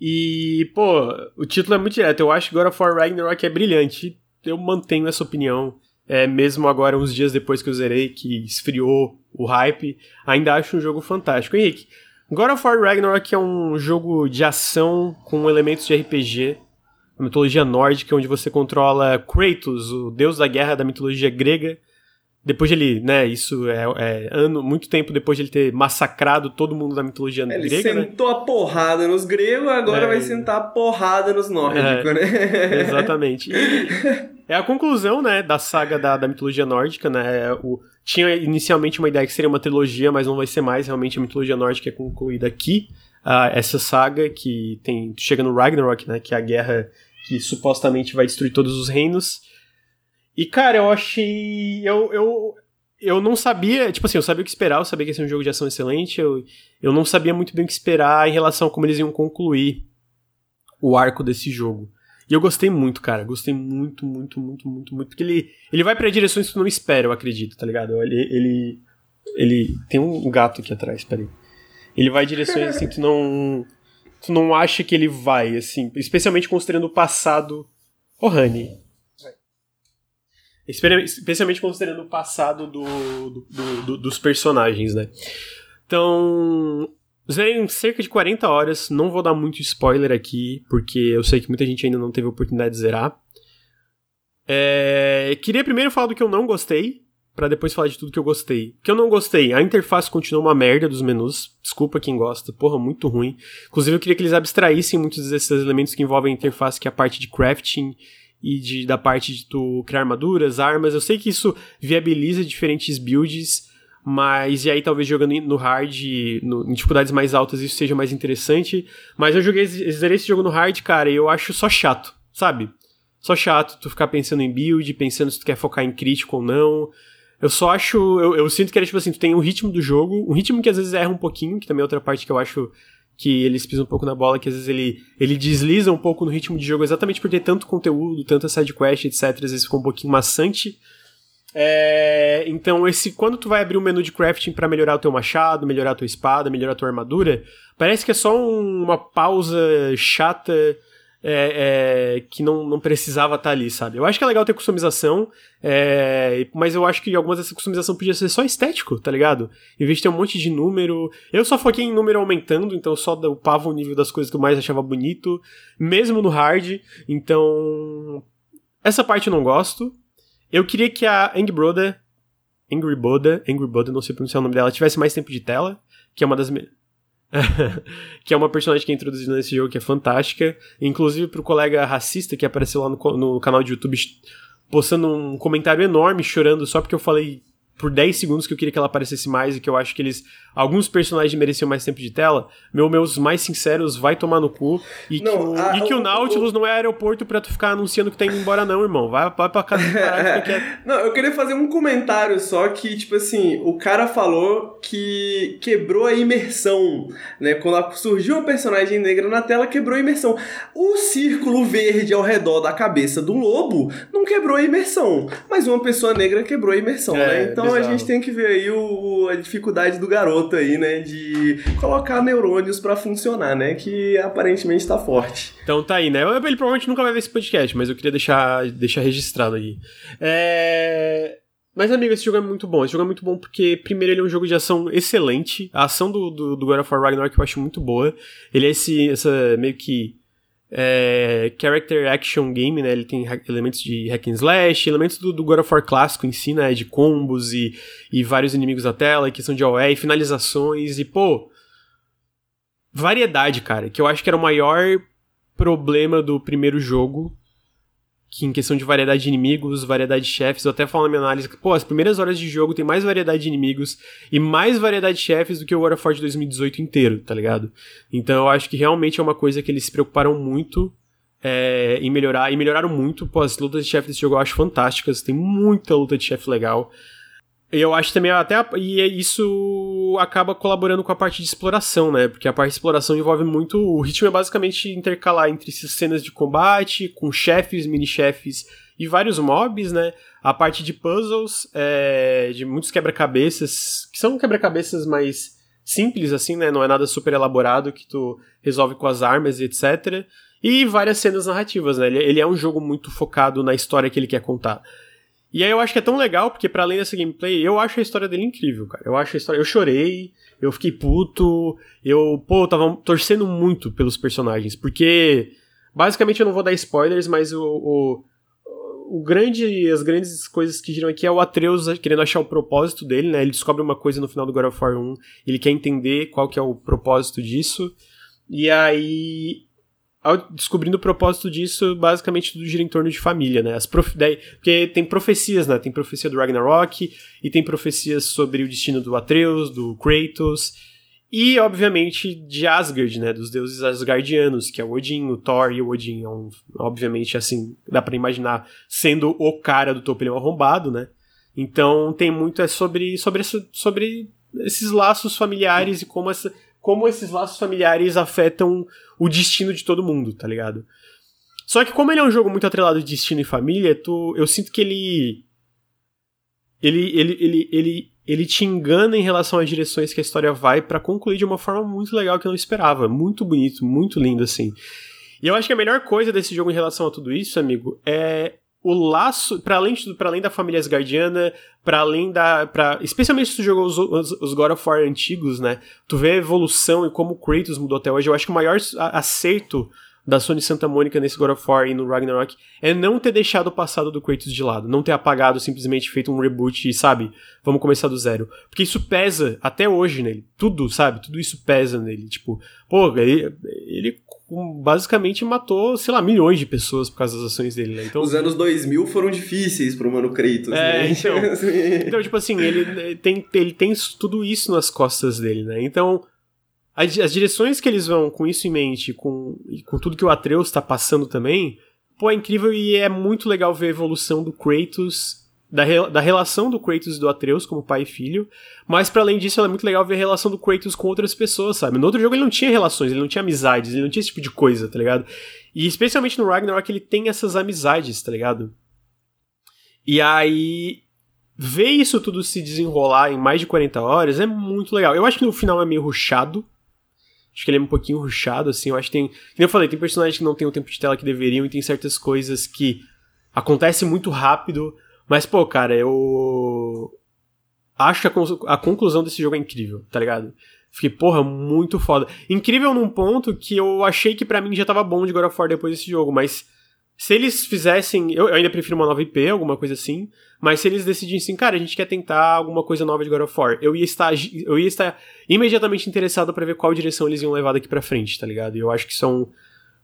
E, pô, o título é muito direto. Eu acho que God of War Ragnarok é brilhante. Eu mantenho essa opinião. É, mesmo agora, uns dias depois que eu zerei, que esfriou o hype, ainda acho um jogo fantástico. Henrique, God of War Ragnarok é um jogo de ação com elementos de RPG a mitologia nórdica, onde você controla Kratos, o deus da guerra da mitologia grega. Depois de ele, né, isso é, é ano, muito tempo depois de ele ter massacrado todo mundo da mitologia ele grega. Ele sentou né? a porrada nos gregos, agora é, vai sentar a porrada nos nórdicos, é, né? Exatamente. E é a conclusão, né, da saga da, da mitologia nórdica, né? O, tinha inicialmente uma ideia que seria uma trilogia, mas não vai ser mais. Realmente a mitologia nórdica é concluída aqui. Uh, essa saga que tem chega no Ragnarok, né, que é a guerra que supostamente vai destruir todos os reinos. E, cara, eu achei. Eu, eu, eu não sabia. Tipo assim, eu sabia o que esperar, eu sabia que ia ser um jogo de ação excelente. Eu, eu não sabia muito bem o que esperar em relação a como eles iam concluir o arco desse jogo. E eu gostei muito, cara. Gostei muito, muito, muito, muito, muito. Porque ele, ele vai para direções que tu não espera, eu acredito, tá ligado? Ele. Ele, ele tem um gato aqui atrás, peraí. Ele vai em direções assim que tu não tu não acha que ele vai, assim, especialmente considerando o passado. Oh, Honey. Especialmente considerando o passado do, do, do, dos personagens, né? Então, zerei em cerca de 40 horas. Não vou dar muito spoiler aqui, porque eu sei que muita gente ainda não teve a oportunidade de zerar. É, queria primeiro falar do que eu não gostei, para depois falar de tudo que eu gostei. Que eu não gostei, a interface continua uma merda dos menus. Desculpa quem gosta, porra, muito ruim. Inclusive eu queria que eles abstraíssem muitos desses elementos que envolvem a interface, que é a parte de crafting e de, da parte de tu criar armaduras, armas. Eu sei que isso viabiliza diferentes builds, mas e aí talvez jogando no hard, no, em dificuldades mais altas, isso seja mais interessante. Mas eu joguei, esse jogo no hard, cara, e eu acho só chato, sabe? Só chato tu ficar pensando em build, pensando se tu quer focar em crítico ou não. Eu só acho. Eu, eu sinto que era tipo assim: tu tem um ritmo do jogo, um ritmo que às vezes erra um pouquinho, que também é outra parte que eu acho que eles pisam um pouco na bola, que às vezes ele, ele desliza um pouco no ritmo de jogo, exatamente por ter tanto conteúdo, tanta sidequest, etc. Às vezes ficou um pouquinho maçante. É, então, esse quando tu vai abrir um menu de crafting para melhorar o teu machado, melhorar a tua espada, melhorar a tua armadura, parece que é só um, uma pausa chata é, é, que não, não precisava estar tá ali, sabe? Eu acho que é legal ter customização, é, mas eu acho que algumas dessa customização podia ser só estético, tá ligado? Em vez de ter um monte de número. Eu só foquei em número aumentando, então só upava o nível das coisas que eu mais achava bonito, mesmo no hard. Então. Essa parte eu não gosto. Eu queria que a Angry Broda, Angry Boda, Angry Boda, não sei pronunciar o nome dela, tivesse mais tempo de tela, que é uma das que é uma personagem que é introduzida nesse jogo que é fantástica. Inclusive pro colega racista que apareceu lá no, no canal de YouTube postando um comentário enorme, chorando só porque eu falei por 10 segundos que eu queria que ela aparecesse mais e que eu acho que eles. Alguns personagens mereciam mais tempo de tela. Meu, meus mais sinceros, vai tomar no cu. E não, que, o, a, e que o, o Nautilus o, não é aeroporto pra tu ficar anunciando que tá indo embora, não, irmão. Vai, vai pra casa do Não, eu queria fazer um comentário só que, tipo assim, o cara falou que quebrou a imersão, né? Quando surgiu uma personagem negra na tela, quebrou a imersão. O círculo verde ao redor da cabeça do lobo não quebrou a imersão, mas uma pessoa negra quebrou a imersão, é, né? Então então bizarro. a gente tem que ver aí o, a dificuldade do garoto aí, né? De colocar neurônios para funcionar, né? Que aparentemente tá forte. Então tá aí, né? Ele provavelmente nunca vai ver esse podcast, mas eu queria deixar, deixar registrado aí. É. Mas, amigo, esse jogo é muito bom. Esse jogo é muito bom porque, primeiro, ele é um jogo de ação excelente. A ação do, do, do God of War Ragnarok eu acho muito boa. Ele é esse, essa meio que é, character action game, né? Ele tem elementos de hack and slash, elementos do, do God of War clássico em si, né? De combos e, e vários inimigos na tela, questão de OE, finalizações e, pô... Variedade, cara, que eu acho que era o maior problema do primeiro jogo que em questão de variedade de inimigos, variedade de chefes, eu até falo na minha análise que, pô, as primeiras horas de jogo tem mais variedade de inimigos e mais variedade de chefes do que o War of de 2018 inteiro, tá ligado? Então eu acho que realmente é uma coisa que eles se preocuparam muito é, em melhorar, e melhoraram muito, pô, as lutas de chefe desse jogo eu acho fantásticas, tem muita luta de chefe legal. Eu acho também até. E é isso acaba colaborando com a parte de exploração, né? Porque a parte de exploração envolve muito. O ritmo é basicamente intercalar entre cenas de combate, com chefes, mini-chefes e vários mobs, né? A parte de puzzles, é, de muitos quebra-cabeças, que são quebra-cabeças mais simples, assim, né? Não é nada super elaborado que tu resolve com as armas e etc. E várias cenas narrativas, né? Ele, ele é um jogo muito focado na história que ele quer contar. E aí eu acho que é tão legal, porque para além dessa gameplay, eu acho a história dele incrível, cara. Eu acho a história. Eu chorei, eu fiquei puto, eu, pô, eu tava torcendo muito pelos personagens, porque. Basicamente eu não vou dar spoilers, mas o, o, o grande, as grandes coisas que giram aqui é o Atreus querendo achar o propósito dele, né? Ele descobre uma coisa no final do God of War 1, ele quer entender qual que é o propósito disso. E aí descobrindo o propósito disso, basicamente tudo gira em torno de família, né? As prof... Daí, porque tem profecias, né? Tem profecia do Ragnarok e tem profecias sobre o destino do Atreus, do Kratos e, obviamente, de Asgard, né? Dos deuses asgardianos, que é o Odin, o Thor e o Odin. É um, obviamente, assim, dá para imaginar sendo o cara do topo, ele é arrombado, né? Então tem muito é sobre, sobre, sobre esses laços familiares e como essa, como esses laços familiares afetam o destino de todo mundo, tá ligado? Só que como ele é um jogo muito atrelado de destino e família, tu, eu sinto que ele ele ele ele ele, ele te engana em relação às direções que a história vai para concluir de uma forma muito legal que eu não esperava, muito bonito, muito lindo assim. E eu acho que a melhor coisa desse jogo em relação a tudo isso, amigo, é o laço, para além, de, além da família Asgardiana, para além da. Pra, especialmente se tu jogou os, os, os, God of War antigos, né? Tu vê a evolução e como o Kratos mudou até hoje. Eu acho que o maior acerto da Sony Santa Mônica nesse God of War e no Ragnarok é não ter deixado o passado do Kratos de lado, não ter apagado, simplesmente feito um reboot e, sabe, vamos começar do zero. Porque isso pesa até hoje nele. Tudo, sabe? Tudo isso pesa nele. Tipo, pô, ele, ele basicamente matou, sei lá, milhões de pessoas por causa das ações dele, né? Então, Os anos 2000 foram difíceis pro Mano Kratos, é, né? Então, então, tipo assim, ele tem, ele tem tudo isso nas costas dele, né? Então, as, as direções que eles vão com isso em mente, com, com tudo que o Atreus tá passando também, pô, é incrível e é muito legal ver a evolução do Kratos da, da relação do Kratos e do Atreus como pai e filho, mas para além disso é muito legal ver a relação do Kratos com outras pessoas, sabe? No outro jogo ele não tinha relações, ele não tinha amizades, ele não tinha esse tipo de coisa, tá ligado? E especialmente no Ragnarok ele tem essas amizades, tá ligado? E aí ver isso tudo se desenrolar em mais de 40 horas é muito legal. Eu acho que no final é meio ruchado. Acho que ele é um pouquinho ruchado, assim. Eu acho que tem. Como eu falei, tem personagens que não tem o tempo de tela que deveriam, e tem certas coisas que acontecem muito rápido. Mas, pô, cara, eu. Acho a, a conclusão desse jogo é incrível, tá ligado? Fiquei, porra, muito foda. Incrível num ponto que eu achei que para mim já tava bom de God of War depois desse jogo, mas se eles fizessem. Eu, eu, ainda prefiro uma nova IP, alguma coisa assim. Mas se eles decidissem, cara, a gente quer tentar alguma coisa nova de God of War, eu ia estar, eu ia estar imediatamente interessado para ver qual direção eles iam levar daqui pra frente, tá ligado? E eu acho que isso é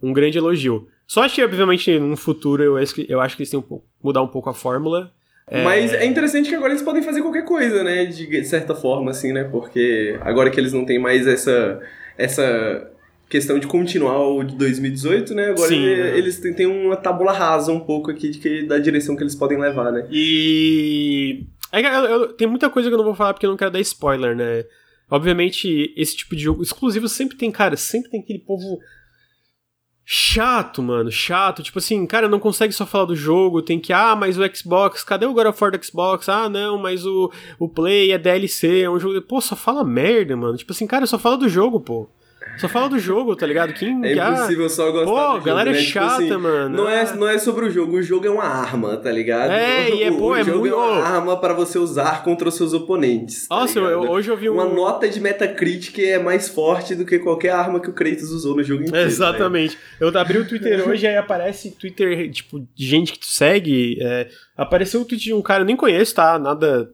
um grande elogio. Só acho que, obviamente, no futuro eu, eu acho que eles têm que mudar um pouco a fórmula. É... Mas é interessante que agora eles podem fazer qualquer coisa, né? De certa forma, assim, né? Porque agora que eles não têm mais essa. essa questão de continuar o de 2018, né? Agora Sim, ele, é. eles têm, uma tábula rasa um pouco aqui de que, da direção que eles podem levar, né? E. É, eu, eu, tem muita coisa que eu não vou falar porque eu não quero dar spoiler, né? Obviamente, esse tipo de jogo exclusivo sempre tem, cara, sempre tem aquele povo chato, mano, chato. Tipo assim, cara, não consegue só falar do jogo, tem que, ah, mas o Xbox, cadê o God of War do Xbox? Ah, não, mas o, o Play é DLC, é um jogo. Pô, só fala merda, mano. Tipo assim, cara, só fala do jogo, pô. Só fala do jogo, tá ligado? Quem, é impossível só gostar Pô, do galera jogo, é né? chata, tipo assim, mano. Não é, não é sobre o jogo, o jogo é uma arma, tá ligado? É, o, e é, pô, o é jogo muito... é uma arma para você usar contra os seus oponentes. Tá Nossa, eu, hoje eu vi um... Uma nota de Metacritic é mais forte do que qualquer arma que o Kratos usou no jogo inteiro. Exatamente. Né? Eu abri o Twitter hoje e aí aparece Twitter, tipo, de gente que tu segue. É, apareceu o tweet de um cara, eu nem conheço, tá? Nada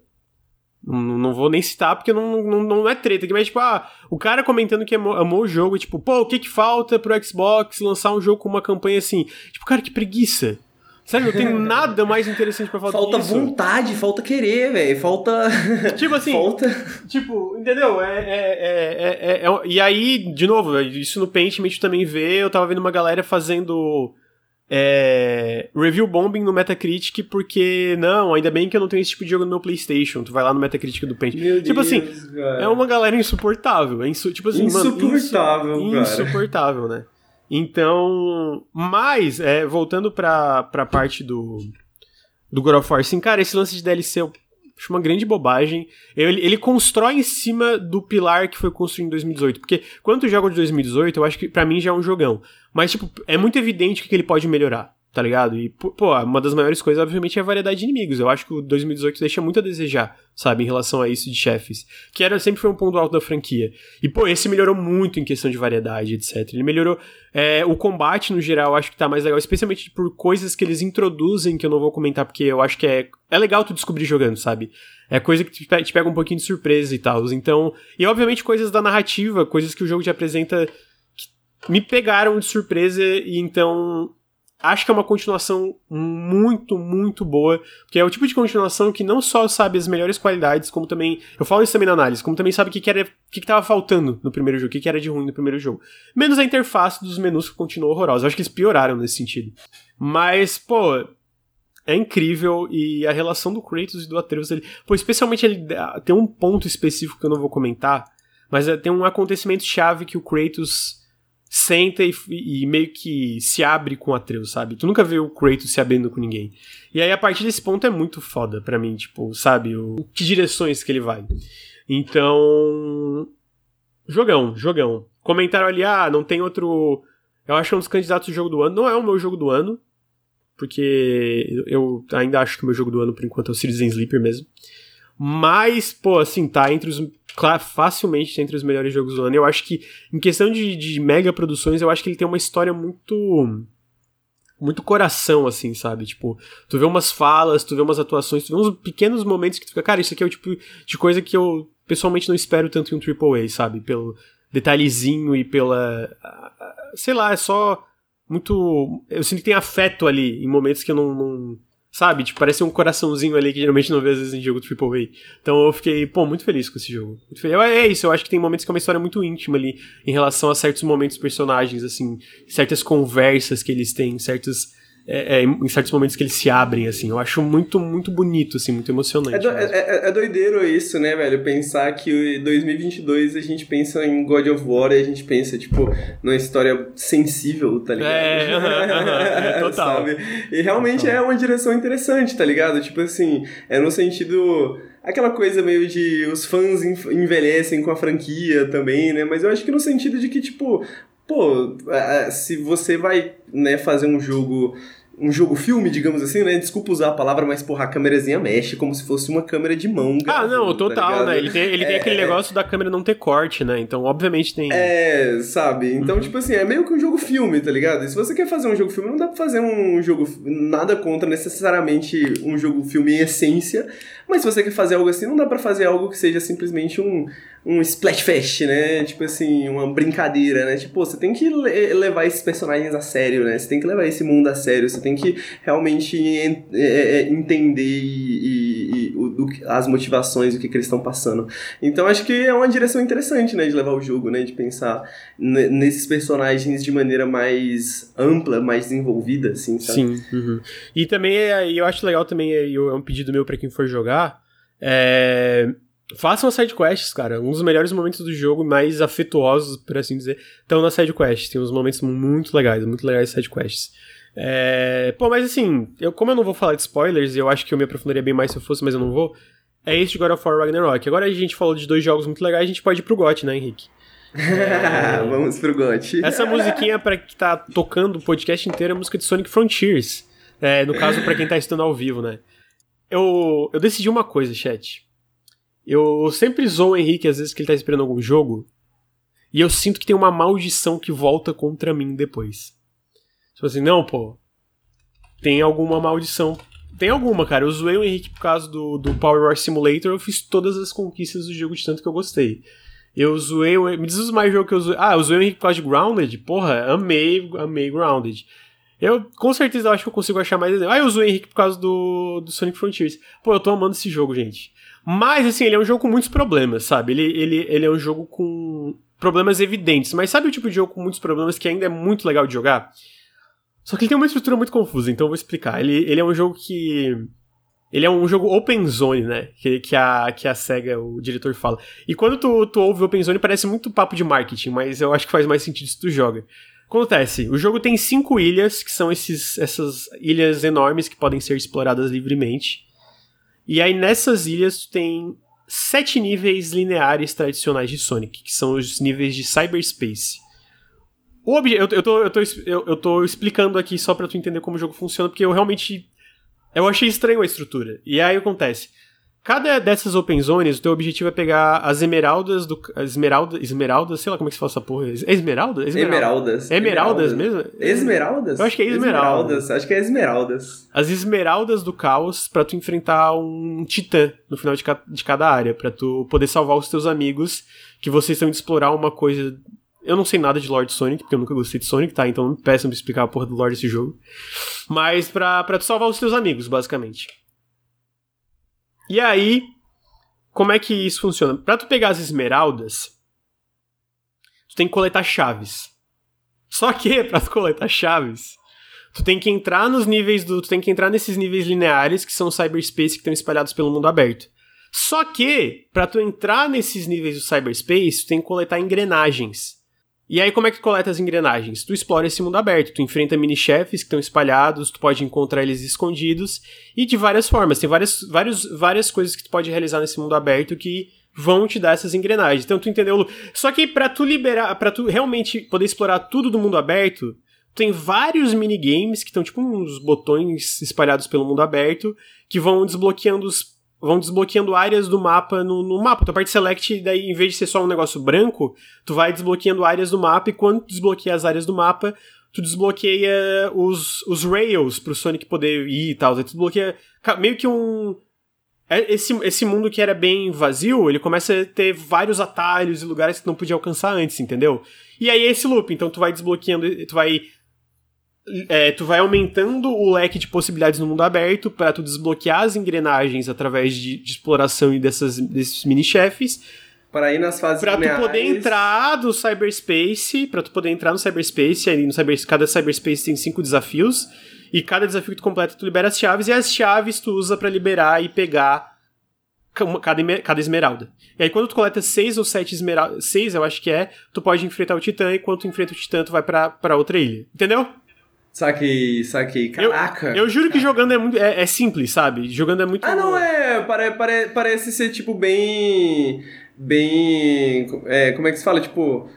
não, não vou nem citar porque não, não, não é treta. Mas, tipo, ah, o cara comentando que amou, amou o jogo, tipo, pô, o que que falta pro Xbox lançar um jogo com uma campanha assim? Tipo, cara, que preguiça. Sério, não tem nada mais interessante pra falar Falta disso. vontade, falta querer, velho. Falta. Tipo assim. falta. Tipo, entendeu? É, é, é, é, E aí, de novo, isso no Paint a gente também vê. Eu tava vendo uma galera fazendo é, review bombing no Metacritic porque, não, ainda bem que eu não tenho esse tipo de jogo no meu PlayStation. Tu vai lá no Metacritic do Paint. Meu tipo Deus, assim, cara. é uma galera insuportável. É insu tipo assim, insuportável, mano, cara. Insuportável, né? Então, mas, é, voltando pra, pra parte do, do God of War, assim, cara, esse lance de DLC eu acho uma grande bobagem. Ele, ele constrói em cima do pilar que foi construído em 2018. Porque quando tu joga de 2018, eu acho que pra mim já é um jogão. Mas, tipo, é muito evidente que ele pode melhorar, tá ligado? E, pô, uma das maiores coisas, obviamente, é a variedade de inimigos. Eu acho que o 2018 deixa muito a desejar, sabe, em relação a isso de chefes. Que era, sempre foi um ponto alto da franquia. E, pô, esse melhorou muito em questão de variedade, etc. Ele melhorou. É, o combate, no geral, acho que tá mais legal, especialmente por coisas que eles introduzem, que eu não vou comentar, porque eu acho que é, é legal tu descobrir jogando, sabe? É coisa que te pega um pouquinho de surpresa e tal. Então. E, obviamente, coisas da narrativa, coisas que o jogo te apresenta me pegaram de surpresa e então acho que é uma continuação muito, muito boa, porque é o tipo de continuação que não só sabe as melhores qualidades, como também, eu falo isso também na análise, como também sabe o que, que era, o que, que tava faltando no primeiro jogo, o que, que era de ruim no primeiro jogo. Menos a interface dos menus que continuou horrorosa. Eu acho que eles pioraram nesse sentido. Mas, pô, é incrível e a relação do Kratos e do Atreus, ele, pô, especialmente ele tem um ponto específico que eu não vou comentar, mas é, tem um acontecimento chave que o Kratos senta e, e, meio que se abre com o Atreus, sabe? Tu nunca vê o Kratos se abrindo com ninguém. E aí, a partir desse ponto, é muito foda pra mim, tipo, sabe? O, que direções que ele vai. Então. Jogão, jogão. Comentaram ali, ah, não tem outro. Eu acho que é um dos candidatos do jogo do ano. Não é o meu jogo do ano. Porque eu ainda acho que o meu jogo do ano, por enquanto, é o Citizen Sleeper mesmo. Mas, pô, assim, tá entre os claro, facilmente entre os melhores jogos do ano. Eu acho que, em questão de, de mega produções, eu acho que ele tem uma história muito. Muito coração, assim, sabe? Tipo, tu vê umas falas, tu vê umas atuações, tu vê uns pequenos momentos que tu fica, cara, isso aqui é o tipo de coisa que eu pessoalmente não espero tanto em um AAA, sabe? Pelo detalhezinho e pela. Sei lá, é só muito. Eu sinto que tem afeto ali em momentos que eu não, não Sabe? Tipo, parece um coraçãozinho ali que geralmente não vê às vezes em jogo AAA. Então eu fiquei, pô, muito feliz com esse jogo. É isso, eu acho que tem momentos que é uma história muito íntima ali, em relação a certos momentos personagens, assim, certas conversas que eles têm, certos é, é, em certos momentos que eles se abrem, assim. Eu acho muito, muito bonito, assim, muito emocionante. É, do, é, é, é, doideiro isso, né, velho? Pensar que 2022 a gente pensa em God of War e a gente pensa, tipo, numa história sensível, tá ligado? É, uh -huh, uh -huh, total. Sabe? E realmente total. é uma direção interessante, tá ligado? Tipo assim, é no sentido aquela coisa meio de os fãs envelhecem com a franquia também, né? Mas eu acho que no sentido de que, tipo, pô, se você vai né, fazer um jogo um jogo filme, digamos assim, né? Desculpa usar a palavra, mas porra, a câmerazinha mexe como se fosse uma câmera de mão. Ah, não, tá total, tá né? Ele tem, ele é, tem aquele é, negócio da câmera não ter corte, né? Então, obviamente tem. É, sabe? Então, uhum. tipo assim, é meio que um jogo filme, tá ligado? E se você quer fazer um jogo filme, não dá pra fazer um jogo. Nada contra necessariamente um jogo filme em essência, mas se você quer fazer algo assim, não dá para fazer algo que seja simplesmente um um Splatfest, né? Tipo assim, uma brincadeira, né? Tipo, você tem que levar esses personagens a sério, né? Você tem que levar esse mundo a sério, você tem que realmente é, é, entender e, e, e o, as motivações, o que, que eles estão passando. Então acho que é uma direção interessante, né? De levar o jogo, né? De pensar nesses personagens de maneira mais ampla, mais desenvolvida, assim, sabe? Sim. Uhum. E também, é, eu acho legal também, é um pedido meu para quem for jogar, é Façam as sidequests, cara. Um dos melhores momentos do jogo, mais afetuosos, por assim dizer, estão nas sidequests. Tem uns momentos muito legais, muito legais sidequests. É... Pô, mas assim, eu, como eu não vou falar de spoilers, eu acho que eu me aprofundaria bem mais se eu fosse, mas eu não vou. É esse de God of War Ragnarok. Agora a gente falou de dois jogos muito legais, a gente pode ir pro GOT, né, Henrique? É... Vamos pro GOT. Essa musiquinha, para que tá tocando o podcast inteiro, é a música de Sonic Frontiers. É, no caso, para quem tá estando ao vivo, né? Eu, eu decidi uma coisa, chat. Eu sempre zoo o Henrique às vezes que ele tá esperando algum jogo. E eu sinto que tem uma maldição que volta contra mim depois. Tipo assim, não, pô. Tem alguma maldição. Tem alguma, cara. Eu zoei o Henrique por causa do, do Power War Simulator. Eu fiz todas as conquistas do jogo de tanto que eu gostei. Eu zoei. Me diz os mais jogos que eu zoei. Ah, eu zoei o Henrique por causa de Grounded. Porra, amei, amei Grounded. Eu com certeza acho que eu consigo achar mais exemplos. Ah, eu zoei o Henrique por causa do, do Sonic Frontiers. Pô, eu tô amando esse jogo, gente. Mas, assim, ele é um jogo com muitos problemas, sabe? Ele, ele, ele é um jogo com problemas evidentes. Mas sabe o tipo de jogo com muitos problemas que ainda é muito legal de jogar? Só que ele tem uma estrutura muito confusa, então eu vou explicar. Ele, ele é um jogo que. Ele é um jogo open zone, né? Que, que, a, que a SEGA, o diretor, fala. E quando tu, tu ouve open zone, parece muito papo de marketing, mas eu acho que faz mais sentido se tu joga. Acontece, o jogo tem cinco ilhas, que são esses, essas ilhas enormes que podem ser exploradas livremente. E aí nessas ilhas tu tem sete níveis lineares tradicionais de Sonic, que são os níveis de cyberspace. O obje eu, eu, tô, eu, tô, eu, eu tô explicando aqui só pra tu entender como o jogo funciona, porque eu realmente. Eu achei estranho a estrutura. E aí acontece. Cada dessas open zones, o teu objetivo é pegar as esmeraldas do. Esmeralda, esmeraldas, sei lá como é que se fala essa porra. É esmeralda? Esmeraldas. Esmeraldas, esmeraldas mesmo? Esmeraldas? Eu acho que é esmeraldas. esmeraldas. Acho que é esmeraldas. As esmeraldas do caos para tu enfrentar um titã no final de, ca de cada área, para tu poder salvar os teus amigos que vocês estão de explorar uma coisa eu não sei nada de Lord Sonic, porque eu nunca gostei de Sonic, tá? Então peçam pra explicar a porra do Lord desse jogo. Mas pra, pra tu salvar os teus amigos, basicamente. E aí, como é que isso funciona? Para tu pegar as esmeraldas, tu tem que coletar chaves. Só que para tu coletar chaves, tu tem que entrar nos níveis do, tu tem que entrar nesses níveis lineares que são cyberspace que estão espalhados pelo mundo aberto. Só que para tu entrar nesses níveis do cyberspace, tu tem que coletar engrenagens. E aí, como é que coleta as engrenagens? Tu explora esse mundo aberto, tu enfrenta mini-chefes que estão espalhados, tu pode encontrar eles escondidos, e de várias formas. Tem várias, várias, várias coisas que tu pode realizar nesse mundo aberto que vão te dar essas engrenagens. Então, tu entendeu? Só que para tu liberar, para tu realmente poder explorar tudo do mundo aberto, tem vários minigames que estão tipo uns botões espalhados pelo mundo aberto que vão desbloqueando os vão desbloqueando áreas do mapa no, no mapa. Tu aperte select, daí em vez de ser só um negócio branco, tu vai desbloqueando áreas do mapa, e quando tu desbloqueia as áreas do mapa, tu desbloqueia os, os rails pro Sonic poder ir e tal. Tu desbloqueia meio que um. É, esse, esse mundo que era bem vazio, ele começa a ter vários atalhos e lugares que tu não podia alcançar antes, entendeu? E aí é esse loop, então tu vai desbloqueando, tu vai é, tu vai aumentando o leque de possibilidades no mundo aberto para tu desbloquear as engrenagens através de, de exploração e dessas, desses mini-chefes. Para ir nas fases Pra tu poder entrar no cyberspace, para tu poder entrar no cyberspace, aí no cyber, cada cyberspace tem cinco desafios. E cada desafio que tu completa, tu libera as chaves, e as chaves tu usa para liberar e pegar cada, cada esmeralda. E aí quando tu coleta seis ou sete esmeraldas, seis eu acho que é, tu pode enfrentar o titã, e quando tu enfrenta o titã, tu vai pra outra ilha. Entendeu? Saquei, saquei. Caraca. Eu, eu juro que jogando é, muito, é, é, simples, sabe? Jogando é muito. Ah, não, é. Pare, pare, parece ser, tipo, bem. Bem. É, como é que se fala? Tipo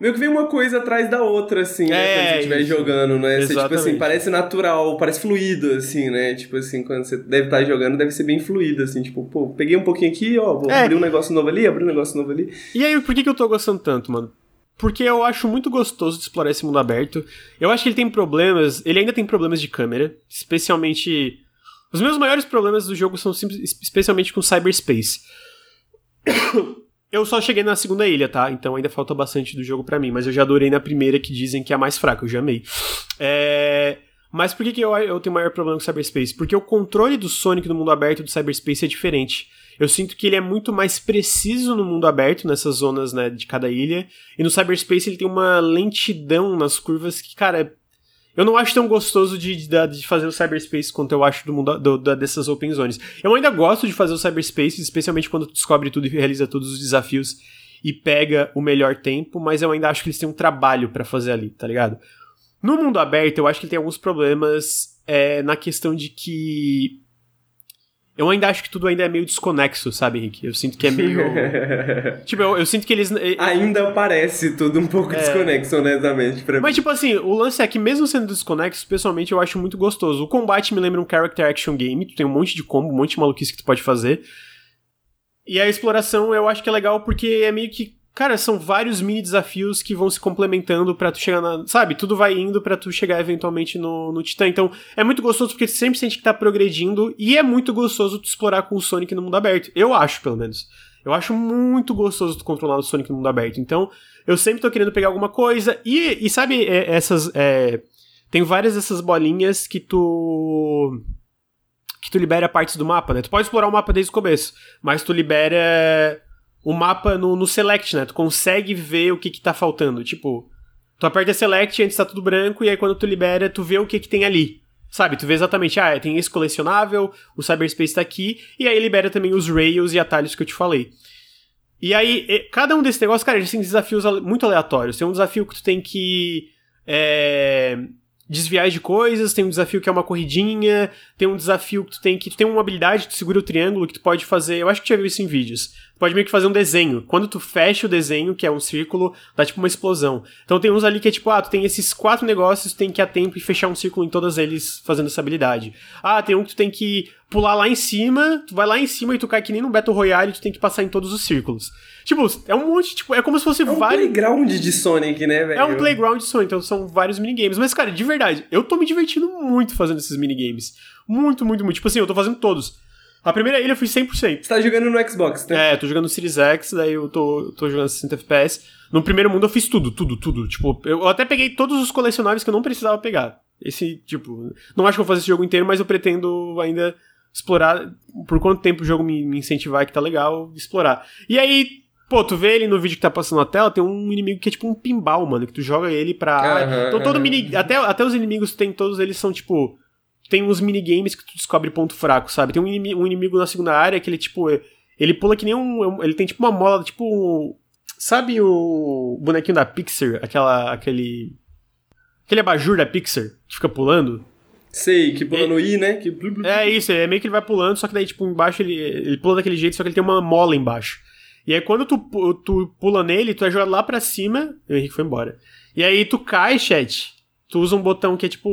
meio que vem uma coisa atrás da outra, assim, né? É, quando você estiver jogando, né? Você, tipo assim, parece natural, parece fluido, assim, né? Tipo assim, quando você deve estar jogando, deve ser bem fluido, assim, tipo, pô, peguei um pouquinho aqui, ó, vou é. abrir um negócio novo ali, abrir um negócio novo ali. E aí, por que, que eu tô gostando tanto, mano? Porque eu acho muito gostoso de explorar esse mundo aberto. Eu acho que ele tem problemas, ele ainda tem problemas de câmera, especialmente. Os meus maiores problemas do jogo são especialmente com cyberspace. Eu só cheguei na segunda ilha, tá? Então ainda falta bastante do jogo para mim, mas eu já adorei na primeira que dizem que é a mais fraca, eu já amei. É... Mas por que, que eu, eu tenho maior problema com Cyberspace? Porque o controle do Sonic no mundo aberto do Cyberspace é diferente. Eu sinto que ele é muito mais preciso no mundo aberto, nessas zonas né, de cada ilha. E no Cyberspace ele tem uma lentidão nas curvas que, cara, eu não acho tão gostoso de, de, de fazer o cyberspace quanto eu acho do mundo do, da, dessas open zones. Eu ainda gosto de fazer o cyberspace, especialmente quando tu descobre tudo e realiza todos os desafios e pega o melhor tempo, mas eu ainda acho que eles têm um trabalho para fazer ali, tá ligado? No mundo aberto, eu acho que ele tem alguns problemas é, na questão de que eu ainda acho que tudo ainda é meio desconexo, sabe, Henrique? Eu sinto que é meio. tipo, eu, eu, sinto que eles. Ainda parece tudo um pouco é... desconexo, honestamente, pra Mas, tipo assim, o lance é que, mesmo sendo desconexo, pessoalmente eu acho muito gostoso. O combate me lembra um character action game, tu tem um monte de combo, um monte de maluquice que tu pode fazer. E a exploração eu acho que é legal porque é meio que Cara, são vários mini desafios que vão se complementando para tu chegar na. Sabe? Tudo vai indo para tu chegar eventualmente no, no Titã. Então, é muito gostoso porque tu sempre sente que tá progredindo. E é muito gostoso tu explorar com o Sonic no mundo aberto. Eu acho, pelo menos. Eu acho muito gostoso tu controlar o Sonic no mundo aberto. Então, eu sempre tô querendo pegar alguma coisa. E, e sabe, é, essas. É, tem várias dessas bolinhas que tu. Que tu libera partes do mapa, né? Tu pode explorar o mapa desde o começo, mas tu libera o mapa no, no select, né? Tu consegue ver o que que tá faltando. Tipo, tu aperta select antes tá tudo branco, e aí quando tu libera, tu vê o que que tem ali. Sabe, tu vê exatamente, ah, tem esse colecionável, o cyberspace tá aqui, e aí libera também os rails e atalhos que eu te falei. E aí, cada um desses negócios, cara, eles têm desafios muito aleatórios. Tem um desafio que tu tem que é, desviar de coisas, tem um desafio que é uma corridinha, tem um desafio que tu tem que tu tem uma habilidade, tu segura o triângulo que tu pode fazer. Eu acho que tu já viu isso em vídeos pode meio que fazer um desenho. Quando tu fecha o desenho, que é um círculo, dá tipo uma explosão. Então tem uns ali que é tipo, ah, tu tem esses quatro negócios, tu tem que ir a tempo e fechar um círculo em todas eles fazendo essa habilidade. Ah, tem um que tu tem que pular lá em cima, tu vai lá em cima e tu cai que nem no Battle Royale, tu tem que passar em todos os círculos. Tipo, é um monte, tipo, é como se fosse é um vários... playground de Sonic, né, velho? É um playground de Sonic, então são vários minigames. Mas, cara, de verdade, eu tô me divertindo muito fazendo esses minigames. Muito, muito, muito. Tipo assim, eu tô fazendo todos. A primeira ilha eu fiz 100%. Você tá jogando no Xbox, né? É, tô jogando no Series X, daí eu tô, tô jogando 60 FPS. No primeiro mundo eu fiz tudo, tudo, tudo. Tipo, eu até peguei todos os colecionáveis que eu não precisava pegar. Esse, tipo, não acho que eu vou fazer esse jogo inteiro, mas eu pretendo ainda explorar, por quanto tempo o jogo me, me incentivar que tá legal, explorar. E aí, Pô, tu vê ele no vídeo que tá passando na tela, tem um inimigo que é tipo um pinball, mano, que tu joga ele pra. Uhum, então todo uhum. mini. Até, até os inimigos que tem, todos eles são tipo tem uns minigames que tu descobre ponto fraco, sabe? Tem um inimigo, um inimigo na segunda área que ele, tipo, ele pula que nem um. Ele tem tipo uma mola, tipo. Sabe o bonequinho da Pixar? Aquela. aquele. Aquele abajur da Pixar que fica pulando? Sei, que pula é, no I, né? Que... É isso, é meio que ele vai pulando, só que daí, tipo, embaixo ele, ele pula daquele jeito, só que ele tem uma mola embaixo. E aí quando tu, tu pula nele, tu é jogado lá pra cima. O Henrique foi embora. E aí tu cai, chat tu usa um botão que é tipo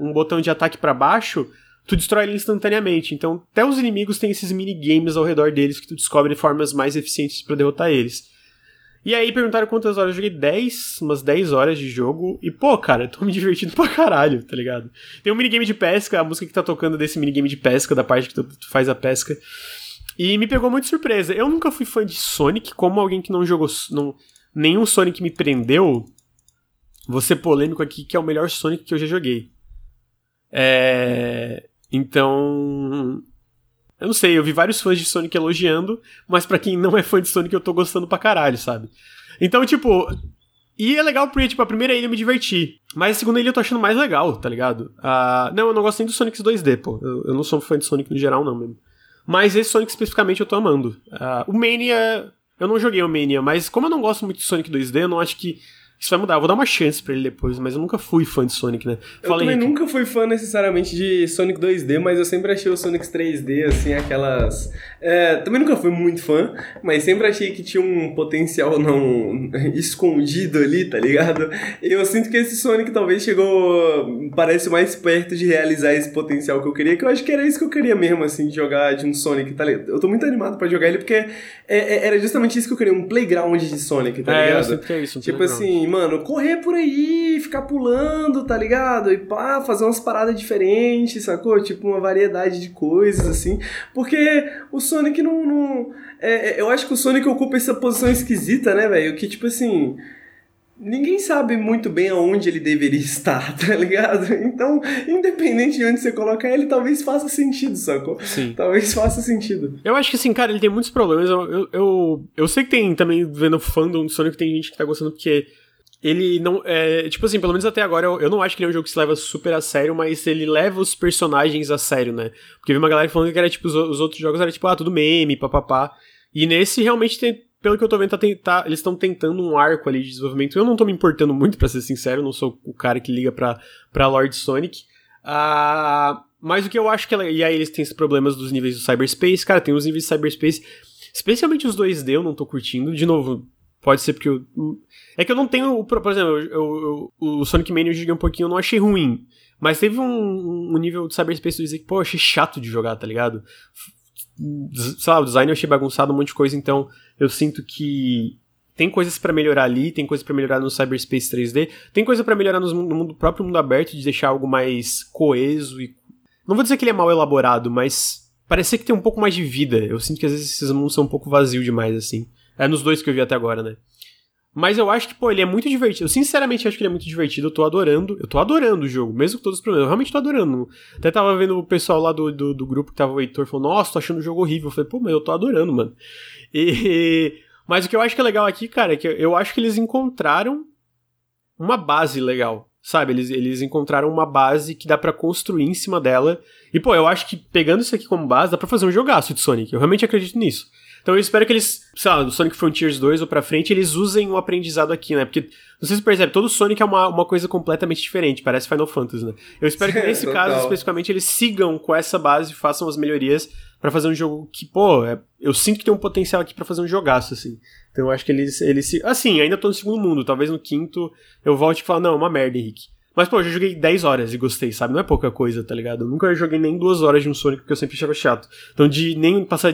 um botão de ataque para baixo, tu destrói ele instantaneamente. Então, até os inimigos têm esses minigames ao redor deles que tu descobre formas mais eficientes para derrotar eles. E aí perguntaram quantas horas eu joguei 10, umas 10 horas de jogo. E, pô, cara, eu tô me divertindo pra caralho, tá ligado? Tem um minigame de pesca, a música que tá tocando desse minigame de pesca, da parte que tu, tu faz a pesca. E me pegou muito surpresa. Eu nunca fui fã de Sonic, como alguém que não jogou. Não, nenhum Sonic me prendeu. Vou ser polêmico aqui, que é o melhor Sonic que eu já joguei. É... Então. Eu não sei, eu vi vários fãs de Sonic elogiando, mas para quem não é fã de Sonic, eu tô gostando pra caralho, sabe? Então, tipo. E é legal porque, tipo, a primeira ilha eu me diverti. Mas a segunda ilha eu tô achando mais legal, tá ligado? Uh, não, eu não gosto nem do Sonic 2D, pô. Eu, eu, não sou fã de Sonic no geral, não mesmo. Mas esse Sonic especificamente eu tô amando. Uh, o Mania. Eu não joguei o Mania, mas como eu não gosto muito de Sonic 2D, eu não acho que isso vai mudar, eu vou dar uma chance para ele depois, mas eu nunca fui fã de Sonic, né? Eu também Henrique. nunca fui fã necessariamente de Sonic 2D, mas eu sempre achei o Sonic 3D, assim, aquelas. É, também nunca fui muito fã, mas sempre achei que tinha um potencial não escondido ali, tá ligado? E eu sinto que esse Sonic talvez chegou. parece mais perto de realizar esse potencial que eu queria, que eu acho que era isso que eu queria mesmo, assim, de jogar de um Sonic, tá ligado? Eu tô muito animado para jogar ele porque é, é, era justamente isso que eu queria, um playground de Sonic, tá ligado? É, eu que é isso, um Tipo assim mano, correr por aí, ficar pulando, tá ligado? E pá, fazer umas paradas diferentes, sacou? Tipo, uma variedade de coisas, assim. Porque o Sonic não. não é, é eu acho que o Sonic ocupa essa posição esquisita, né, velho? Que, tipo assim. Ninguém sabe muito bem aonde ele deveria estar, tá ligado? Então, independente de onde você colocar ele, talvez faça sentido, sacou? Sim. Talvez faça sentido. Eu acho que assim, cara, ele tem muitos problemas. Eu, eu, eu, eu sei que tem também, vendo fandom do Sonic, tem gente que tá gostando porque ele não. É, tipo assim, pelo menos até agora, eu, eu, não acho que ele é um jogo que se leva super a sério, mas ele leva os personagens a sério, né? Porque vi uma galera falando que era tipo, os, os outros jogos era tipo, ah, tudo meme, papapá. E nesse realmente tem. Pelo que eu tô vendo, tá, tá, eles estão tentando um arco ali de desenvolvimento. Eu não tô me importando muito, para ser sincero, não sou o cara que liga pra, pra Lord Sonic. Ah, mas o que eu acho que. Ela, e aí eles têm esses problemas dos níveis do cyberspace. Cara, tem os níveis de cyberspace. Especialmente os 2D eu não tô curtindo. De novo, pode ser porque eu é que eu não tenho. Por exemplo, eu, eu, o Sonic Mania eu joguei um pouquinho, eu não achei ruim. Mas teve um, um nível de cyberspace do dizer que, pô, eu achei chato de jogar, tá ligado? Sei lá, o design eu achei bagunçado, um monte de coisa, então eu sinto que tem coisas para melhorar ali, tem coisa para melhorar no cyberspace 3D, tem coisa para melhorar no, mundo, próprio mundo aberto, de deixar algo mais coeso e. Não vou dizer que ele é mal elaborado, mas parece que tem um pouco mais de vida. Eu sinto que às vezes esses mundos são um pouco vazios demais, assim. É nos dois que eu vi até agora, né? Mas eu acho que, pô, ele é muito divertido. Eu sinceramente acho que ele é muito divertido. Eu tô adorando. Eu tô adorando o jogo, mesmo com todos os problemas. Eu realmente tô adorando. Até tava vendo o pessoal lá do, do, do grupo que tava o Heitor falando, nossa, tô achando o jogo horrível. Eu falei, pô, mas eu tô adorando, mano. E. Mas o que eu acho que é legal aqui, cara, é que eu acho que eles encontraram uma base legal. Sabe? Eles, eles encontraram uma base que dá para construir em cima dela. E, pô, eu acho que pegando isso aqui como base, dá pra fazer um jogaço de Sonic. Eu realmente acredito nisso. Então eu espero que eles, sei lá, do Sonic Frontiers 2 ou pra frente, eles usem o aprendizado aqui, né? Porque, não sei se percebe, todo Sonic é uma, uma coisa completamente diferente, parece Final Fantasy, né? Eu espero que nesse caso, especificamente, eles sigam com essa base, façam as melhorias para fazer um jogo que, pô, é, eu sinto que tem um potencial aqui para fazer um jogaço, assim. Então eu acho que eles, eles se. Assim, ainda tô no segundo mundo, talvez no quinto eu volte e fale, não, é uma merda, Henrique. Mas, pô, eu já joguei 10 horas e gostei, sabe? Não é pouca coisa, tá ligado? Eu nunca joguei nem duas horas de um Sonic porque eu sempre achava chato. Então, de nem passar.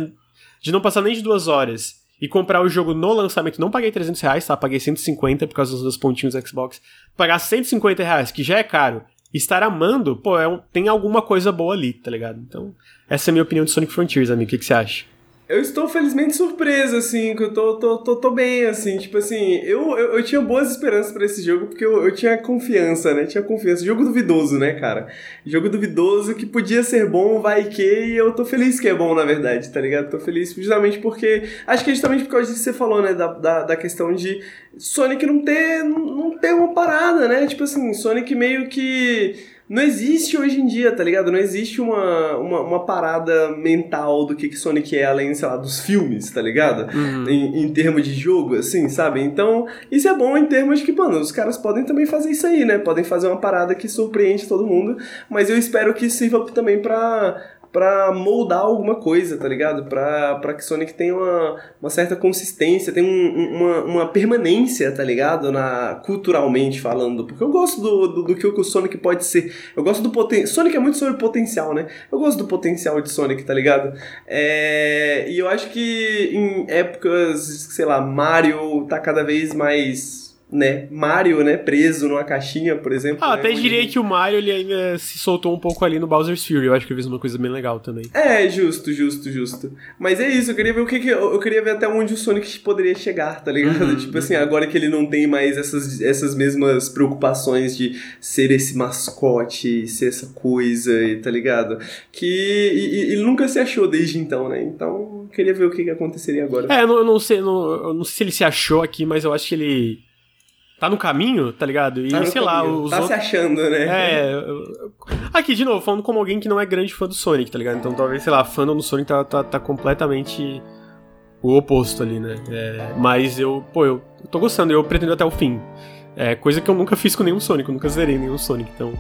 De não passar nem de duas horas e comprar o jogo no lançamento, não paguei 300 reais, tá? Paguei 150 por causa dos pontinhos do Xbox. Pagar 150 reais, que já é caro, e estar amando, pô, é um, tem alguma coisa boa ali, tá ligado? Então, essa é a minha opinião de Sonic Frontiers, amigo. O que, que você acha? Eu estou felizmente surpreso, assim, que eu tô, tô, tô, tô bem, assim, tipo assim, eu, eu, eu tinha boas esperanças para esse jogo, porque eu, eu tinha confiança, né? Tinha confiança. Jogo duvidoso, né, cara? Jogo duvidoso que podia ser bom, vai que, e eu tô feliz que é bom, na verdade, tá ligado? Tô feliz justamente porque. Acho que é justamente por causa disso que você falou, né? Da, da, da questão de Sonic não ter, não ter uma parada, né? Tipo assim, Sonic meio que não existe hoje em dia, tá ligado? Não existe uma, uma, uma, parada mental do que, que Sonic é, além, sei lá, dos filmes, tá ligado? Uhum. Em, em termos de jogo, assim, sabe? Então, isso é bom em termos de que, mano, os caras podem também fazer isso aí, né? Podem fazer uma parada que surpreende todo mundo, mas eu espero que sirva também pra para moldar alguma coisa, tá ligado? Pra, que Sonic tenha uma, uma certa consistência, tenha um, uma, uma permanência, tá ligado? Na, culturalmente falando. Porque eu gosto do, do, do que o Sonic pode ser. Eu gosto do potencial. Sonic é muito sobre potencial, né? Eu gosto do potencial de Sonic, tá ligado? É, e eu acho que em épocas, sei lá, Mario tá cada vez mais né, Mario, né, preso numa caixinha, por exemplo. Ah, né, até diria que o Mario ele ainda se soltou um pouco ali no Bowser's Fury. Eu acho que eu fiz uma coisa bem legal também. É, justo, justo, justo. Mas é isso, eu queria ver o que, que eu, eu, queria ver até onde o Sonic poderia chegar, tá ligado? Uhum, tipo assim, agora que ele não tem mais essas, essas mesmas preocupações de ser esse mascote, ser essa coisa, tá ligado? Que e, ele nunca se achou desde então, né? Então, queria ver o que, que aconteceria agora. É, eu não, eu não sei, não, eu não sei se ele se achou aqui, mas eu acho que ele tá no caminho, tá ligado? E Tá sei lá, caminho. os Tá se outros. achando, né? É. Aqui, de novo, falando como alguém que não é grande fã do Sonic, tá ligado? Então talvez, sei lá, fandom do Sonic tá, tá, tá completamente o oposto ali, né? É, mas eu, pô, eu tô gostando, eu pretendo até o fim. É coisa que eu nunca fiz com nenhum Sonic, eu nunca zerei nenhum Sonic, então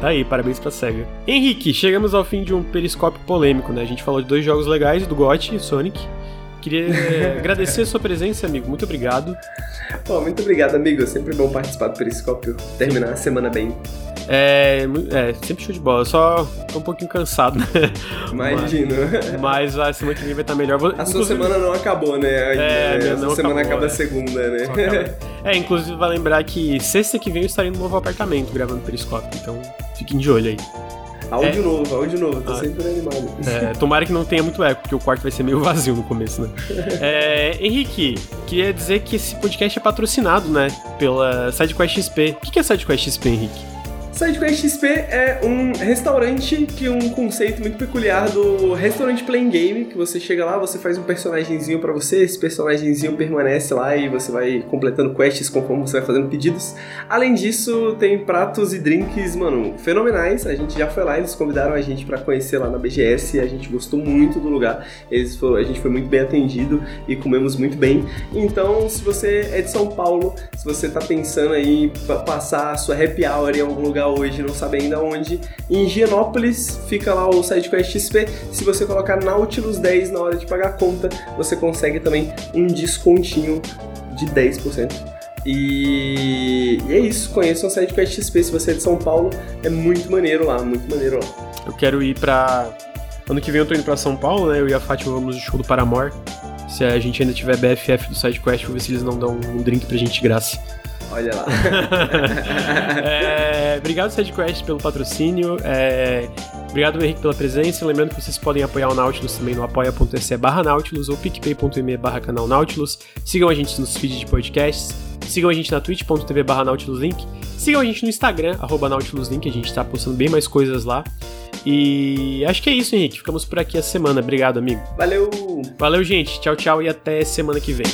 tá aí, parabéns pra SEGA. Henrique, chegamos ao fim de um periscópio polêmico, né? A gente falou de dois jogos legais, do GOT e Sonic. Queria é, agradecer a sua presença, amigo. Muito obrigado. Pô, muito obrigado, amigo. É sempre bom participar do Periscópio. Terminar a semana bem. É, é, sempre show de bola. Só tô um pouquinho cansado, né? Imagino. Mas a semana que vem vai estar melhor. Vou- A sua inclusive- semana não acabou, né? Ainda, É, minha A sua não semana acabou, acaba é. segunda, né? É, inclusive vai lembrar que sexta que vem eu estarei no novo apartamento gravando periscópio, então fiquem de olho aí. Áudio novo, áudio novo. Tô Ah. sempre animado. É, tomara que não tenha muito eco, porque o quarto vai ser meio vazio no começo, né? É, Henrique, queria dizer que esse podcast é patrocinado, né? Pela SideQuest XP. O que que é SideQuest XP, Henrique? SideQuest XP é um restaurante que um conceito muito peculiar do restaurante playing game, que você chega lá, você faz um personagemzinho pra você, esse personagemzinho permanece lá e você vai completando quests conforme você vai fazendo pedidos. Além disso, tem pratos e drinks, mano, fenomenais. A gente já foi lá, eles convidaram a gente pra conhecer lá na BGS, a gente gostou muito do lugar. Eles foram, a gente foi muito bem atendido e comemos muito bem. Então, se você é de São Paulo, se você tá pensando aí em pa- passar a sua happy hour em algum lugar hoje, não sabe ainda onde, em Higienópolis fica lá o SideQuest XP. Se você colocar Nautilus 10 na hora de pagar a conta, você consegue também um descontinho de 10%. E, e é isso, conheçam o SideQuest XP se você é de São Paulo, é muito maneiro lá, muito maneiro lá. Eu quero ir pra. Ano que vem eu tô indo pra São Paulo, né? Eu e a Fátima vamos no show do Paramore. Se a gente ainda tiver BFF do SideQuest, vou ver se eles não dão um drink pra gente de graça. Olha lá. É, obrigado, SideQuest, pelo patrocínio. É, obrigado, Henrique, pela presença. Lembrando que vocês podem apoiar o Nautilus também no apoia.se barra Nautilus ou picpay.me barra canal Nautilus. Sigam a gente nos feeds de podcasts. Sigam a gente na twitch.tv barra Nautilus Link. Sigam a gente no Instagram, arroba Nautilus Link. A gente tá postando bem mais coisas lá. E acho que é isso, Henrique. Ficamos por aqui a semana. Obrigado, amigo. Valeu! Valeu, gente. Tchau, tchau e até semana que vem.